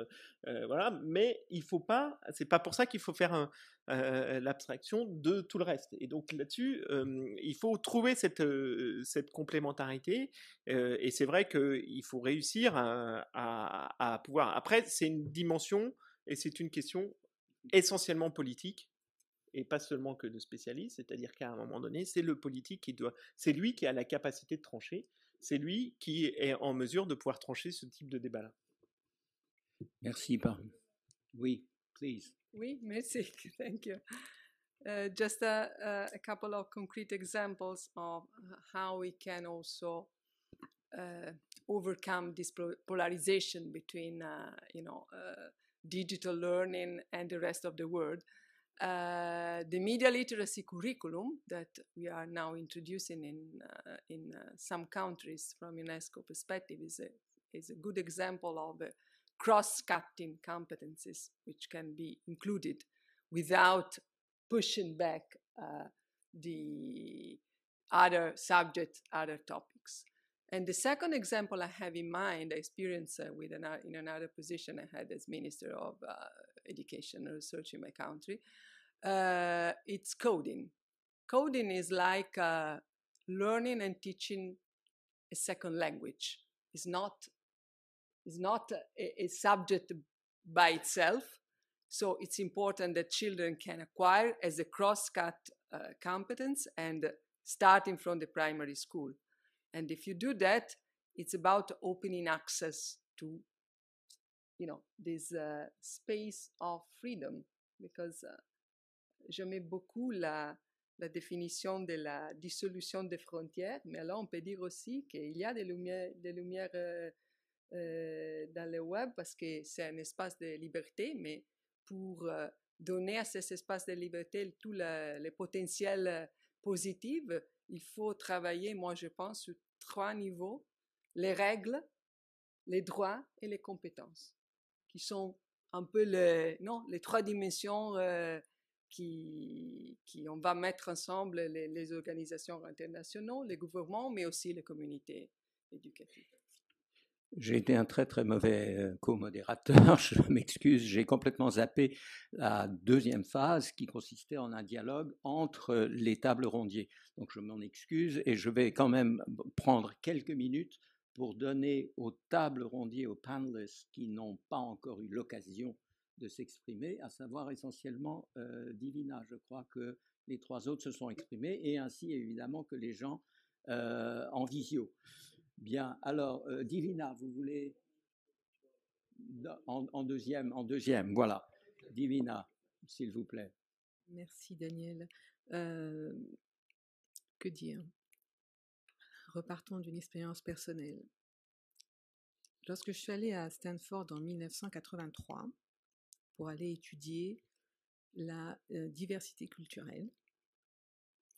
voilà, mais il faut pas, c'est pas pour ça qu'il faut faire l'abstraction de tout le reste. Et donc là-dessus, il faut trouver cette cette complémentarité, et c'est vrai qu'il faut réussir à, à pouvoir. Après, c'est une dimension et c'est une question essentiellement politique et pas seulement que de spécialistes, c'est-à-dire qu'à un moment donné, c'est le politique qui doit, c'est lui qui a la capacité de trancher, c'est lui qui est en mesure de pouvoir trancher ce type de débat-là. Merci, Oui, please. Oui, merci. Thank you. Uh, just a, a, couple of concrete examples of how we can also uh, overcome this polarization between, uh, you know, uh, digital learning and the rest of the world. Uh, the media literacy curriculum that we are now introducing in uh, in uh, some countries from UNESCO perspective is a is a good example of cross-cutting competencies which can be included without pushing back uh, the other subjects, other topics. And the second example I have in mind, I experienced uh, with in another position I had as Minister of uh, Education Research in my country, uh, it's coding. Coding is like uh, learning and teaching a second language. It's not, it's not a, a subject by itself. So it's important that children can acquire as a cross-cut uh, competence and starting from the primary school. And if you do that, it's about opening access to you know, this uh, space of freedom, because uh, beaucoup la, la définition de la dissolution des frontières, mais alors on peut dire aussi qu'il y a des lumières, des lumières euh, euh, dans le web parce que c'est un espace de liberté, mais pour euh, donner à cet espace de liberté tout le, le potentiel positif, il faut travailler, moi je pense, sur trois niveaux, les règles, les droits et les compétences, qui sont un peu les, non, les trois dimensions euh, qui, qui, on va mettre ensemble les, organisations internationales, les gouvernements, mais aussi les communautés éducatives. J'ai été un très très mauvais co-modérateur, je m'excuse, j'ai complètement zappé la deuxième phase qui consistait en un dialogue entre les tables rondiers. Donc je m'en excuse et je vais quand même prendre quelques minutes pour donner aux tables rondiers, aux panelists qui n'ont pas encore eu l'occasion de s'exprimer, à savoir essentiellement euh, Divina. Je crois que les trois autres se sont exprimés et ainsi évidemment que les gens euh, en visio. Bien, alors euh, Divina, vous voulez en, en, deuxième, en deuxième, voilà. Divina, s'il vous plaît. Merci Daniel. Que dire? Repartons d'une expérience personnelle. Lorsque je suis allée à Stanford en 1983 pour aller étudier la euh, diversité culturelle,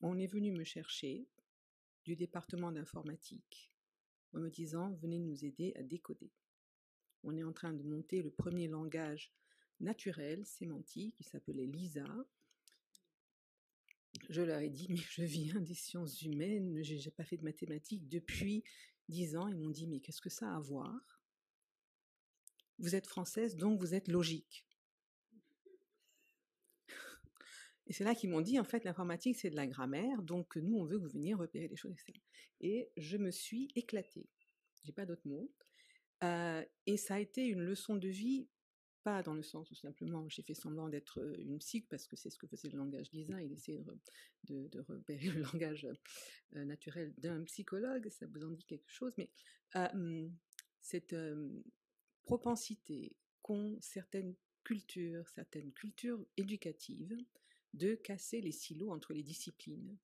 on est venu me chercher du département d'informatique en me disant venez nous aider à décoder. On est en train de monter le premier langage naturel, sémantique, qui s'appelait LISA. Je leur ai dit, mais je viens des sciences humaines, je n'ai pas fait de mathématiques depuis dix ans. Ils m'ont dit, mais qu'est-ce que ça a à voir? Vous êtes française, donc vous êtes logique. Et c'est là qu'ils m'ont dit, en fait, l'informatique, c'est de la grammaire, donc nous, on veut que vous veniez repérer les choses. Et je me suis éclatée. J'ai pas d'autres mots. Euh, et ça a été une leçon de vie, pas dans le sens où simplement j'ai fait semblant d'être une psych, parce que c'est ce que faisait le langage design, il essayait de, repérer le langage naturel d'un psychologue, ça vous en dit quelque chose, mais cette propensité qu'ont certaines cultures, certaines cultures éducatives, de casser les silos entre les disciplines.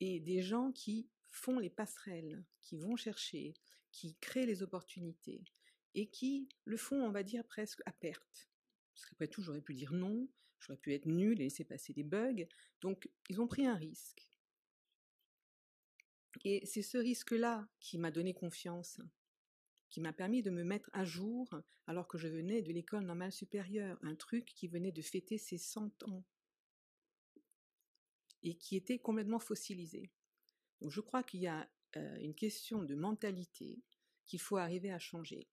Et des gens qui font les passerelles, qui vont chercher, qui créent les opportunités, et qui le font, on va dire, presque à perte. Parce qu'après tout, j'aurais pu dire non, j'aurais pu être nul et laisser passer des bugs. Donc, ils ont pris un risque. Et c'est ce risque-là qui m'a donné confiance, qui m'a permis de me mettre à jour alors que je venais de l'école normale supérieure, un truc qui venait de fêter ses 100 ans et qui était complètement fossilisé. Donc je crois qu'il y a une question de mentalité qu'il faut arriver à changer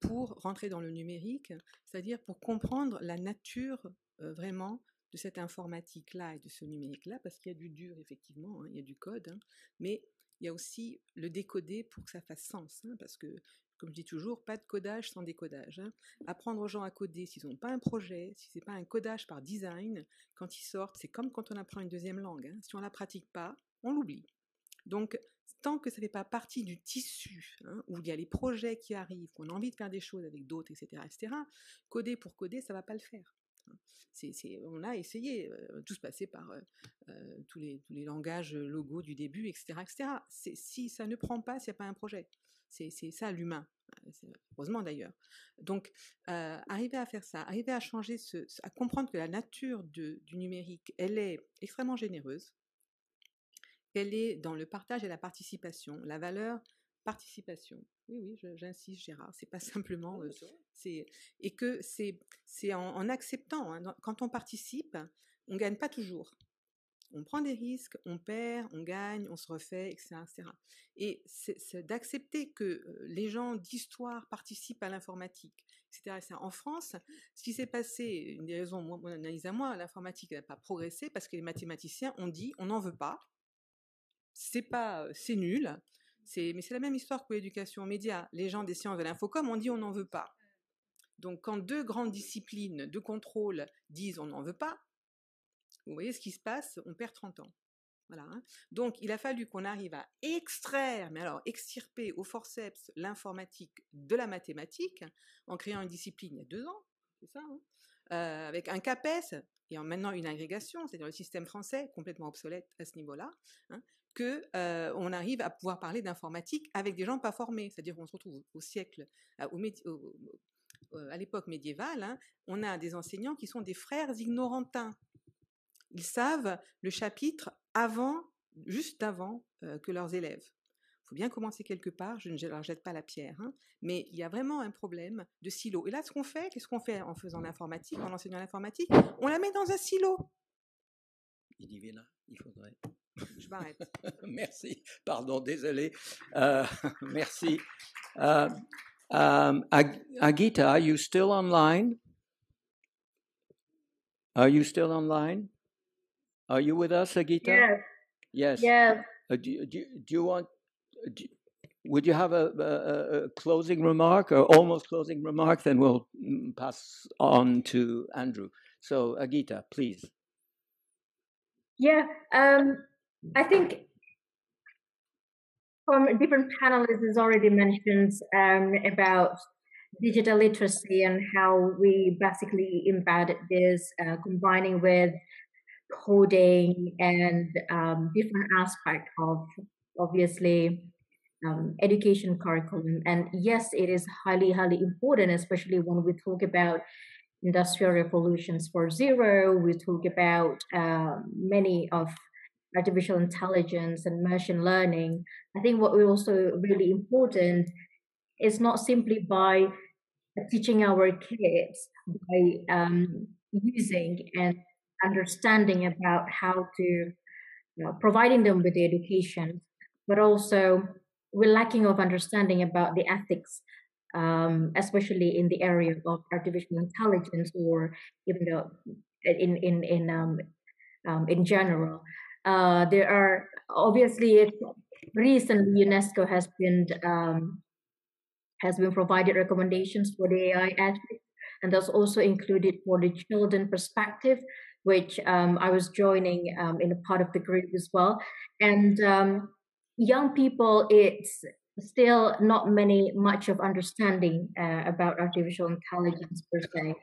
pour rentrer dans le numérique, c'est-à-dire pour comprendre la nature euh, vraiment de cette informatique-là et de ce numérique-là, parce qu'il y a du dur, effectivement, hein, il y a du code, hein, mais il y a aussi le décoder pour que ça fasse sens, hein, parce que comme je dis toujours, pas de codage sans décodage. Apprendre aux gens à coder s'ils n'ont pas un projet, si c'est pas un codage par design, quand ils sortent, c'est comme quand on apprend une deuxième langue. Si on la pratique pas, on l'oublie. Donc, tant que ça ne fait pas partie du tissu, hein, où il y a les projets qui arrivent, qu'on a envie de faire des choses avec d'autres, etc., etc., coder pour coder, ça va pas le faire. C'est, on a essayé, euh, tout se passait par euh, euh, tous, les, langages logos du début, etc. etc. si ça ne prend pas, s'il n'y a pas un projet. C'est ça l'humain, heureusement d'ailleurs. Donc, euh, arriver à faire ça, arriver à changer, à comprendre que la nature du numérique, elle est extrêmement généreuse. Elle est dans le partage et la participation, la valeur participation? Oui, oui, j'insiste, Gérard. C'est pas simplement, euh, c'est et que c'est c'est en, en, acceptant. Hein, quand on participe, on gagne pas toujours on prend des risques, on perd, on gagne, on se refait, etc. Et c'est d'accepter que les gens d'histoire participent à l'informatique, etc., En France, ce qui s'est passé, une des raisons, mon analyse à moi, l'informatique n'a pas progressé parce que les mathématiciens ont dit on n'en veut pas, c'est pas, c'est nul, mais c'est la même histoire que l'éducation aux médias. Les gens des sciences de l'infocom ont dit on n'en veut pas. Donc quand deux grandes disciplines de contrôle disent on n'en veut pas, vous voyez ce qui se passe, on perd 30 ans. Voilà. Hein. Donc, il a fallu qu'on arrive à extraire, mais alors extirper au forceps l'informatique de la mathématique en créant une discipline il y a deux ans, c'est ça, hein, avec un CAPES et en maintenant une agrégation, c'est-à-dire le système français complètement obsolète à ce niveau-là, hein, arrive à pouvoir parler d'informatique avec des gens pas formés, c'est-à-dire qu'on se retrouve au siècle, à l'époque médiévale, on a des enseignants qui sont des frères ignorantins. Ils savent le chapitre avant, juste avant que leurs élèves. Faut bien commencer quelque part, je ne leur jette pas la pierre, hein, mais il y a vraiment un problème de silo. Et là, ce qu'on fait, qu'est-ce qu'on fait en faisant l'informatique, en enseignant l'informatique? On la met dans un silo. Il y là, il faudrait. Je m'arrête. merci. Pardon, désolé. Euh, merci. Uh, um, Agita, are you still online? Are you still online? Are you with us, Agita? Yes. Yes. Yes. Uh, do, do, do you want? Would you have a, a, a, closing remark or almost closing remark? Then we'll mm, pass on to Andrew. So, Agita, please. Yeah, um, I think from different panelists has already mentioned um, about digital literacy and how we basically embedded this, uh, combining with coding and um, different aspect of obviously um, education curriculum. And yes, it is highly, highly important, especially when we talk about industrial revolutions for zero. We talk about uh, many of artificial intelligence and machine learning. I think what we also really important is not simply by teaching our kids by um, using and understanding about how to you know, providing them with the education, but also we're lacking of understanding about the ethics, um, especially in the area of artificial intelligence or even the in in in um, um, in general. Uh, there are obviously recently UNESCO has been um, has been provided recommendations for the AI ethics, and that's also included for the children perspective which um, I was joining um, in a part of the group as well. And young people, it's still not many much of understanding uh, about artificial intelligence per se.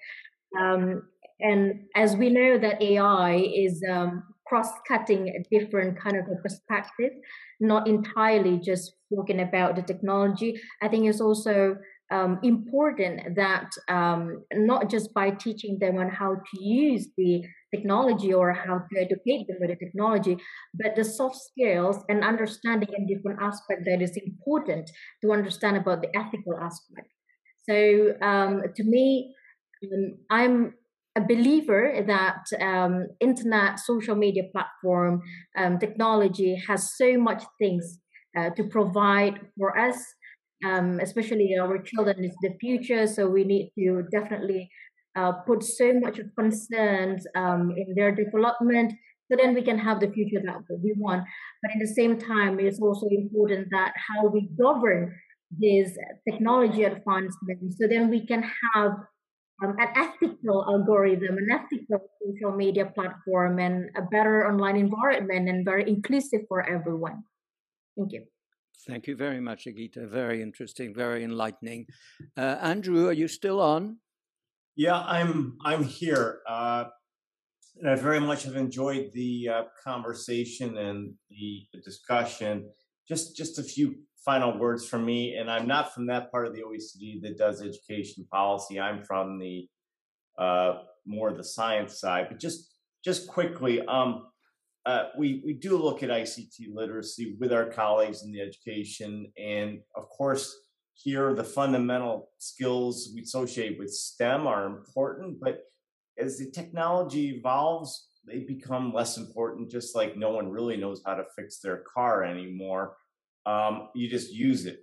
Um, and as we know that AI is um, cross-cutting different kind of a perspective, not entirely just talking about the technology. I think it's also um, important that um, not just by teaching them on how to use the technology or how to educate them with the technology, but the soft skills and understanding in different aspects that is important to understand about the ethical aspect. So um, to me, um, I'm a believer that um, internet, social media platform, um, technology has so much things uh, to provide for us um, especially our children is the future so we need to definitely uh, put so much concerns um, in their development so then we can have the future that we want but at the same time it's also important that how we govern this technology advancement so then we can have um, an ethical algorithm an ethical social media platform and a better online environment and very inclusive for everyone thank you Thank you very much, Agita. Very interesting, very enlightening. Uh, Andrew, are you still on? Yeah, I'm. I'm here. Uh, and I very much have enjoyed the uh, conversation and the, the, discussion. Just, just a few final words from me. And I'm not from that part of the OECD that does education policy. I'm from the uh, more the science side. But just, just quickly, um, uh, we, we do look at ICT literacy with our colleagues in the education. And of course, here the fundamental skills we associate with STEM are important, but as the technology evolves, they become less important, just like no one really knows how to fix their car anymore. Um, you just use it.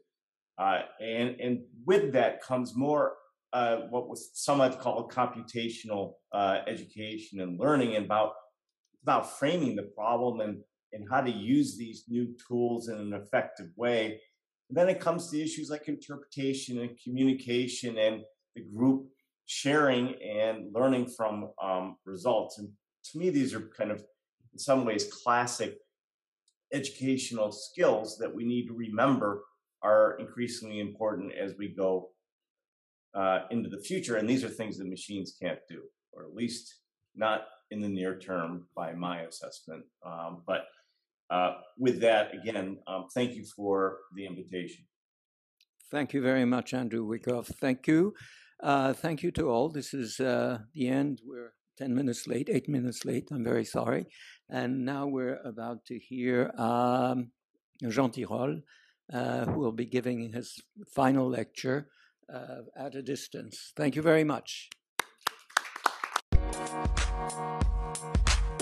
Uh, and, and with that comes more uh, what was somewhat called computational uh, education and learning and about about framing the problem and, and how to use these new tools in an effective way. And then it comes to issues like interpretation and communication and the group sharing and learning from um, results. And to me, these are kind of, in some ways, classic educational skills that we need to remember are increasingly important as we go uh, into the future. And these are things that machines can't do, or at least not in the near term by my assessment. Um, but uh, with that, again, um, thank you for the invitation. Thank you very much, Andrew Wyckoff. Thank you. Uh, thank you to all. This is uh, the end. We're 10 minutes late, eight minutes late. I'm very sorry. And now we're about to hear um, Jean Tirole, uh, who will be giving his final lecture uh, at a distance. Thank you very much.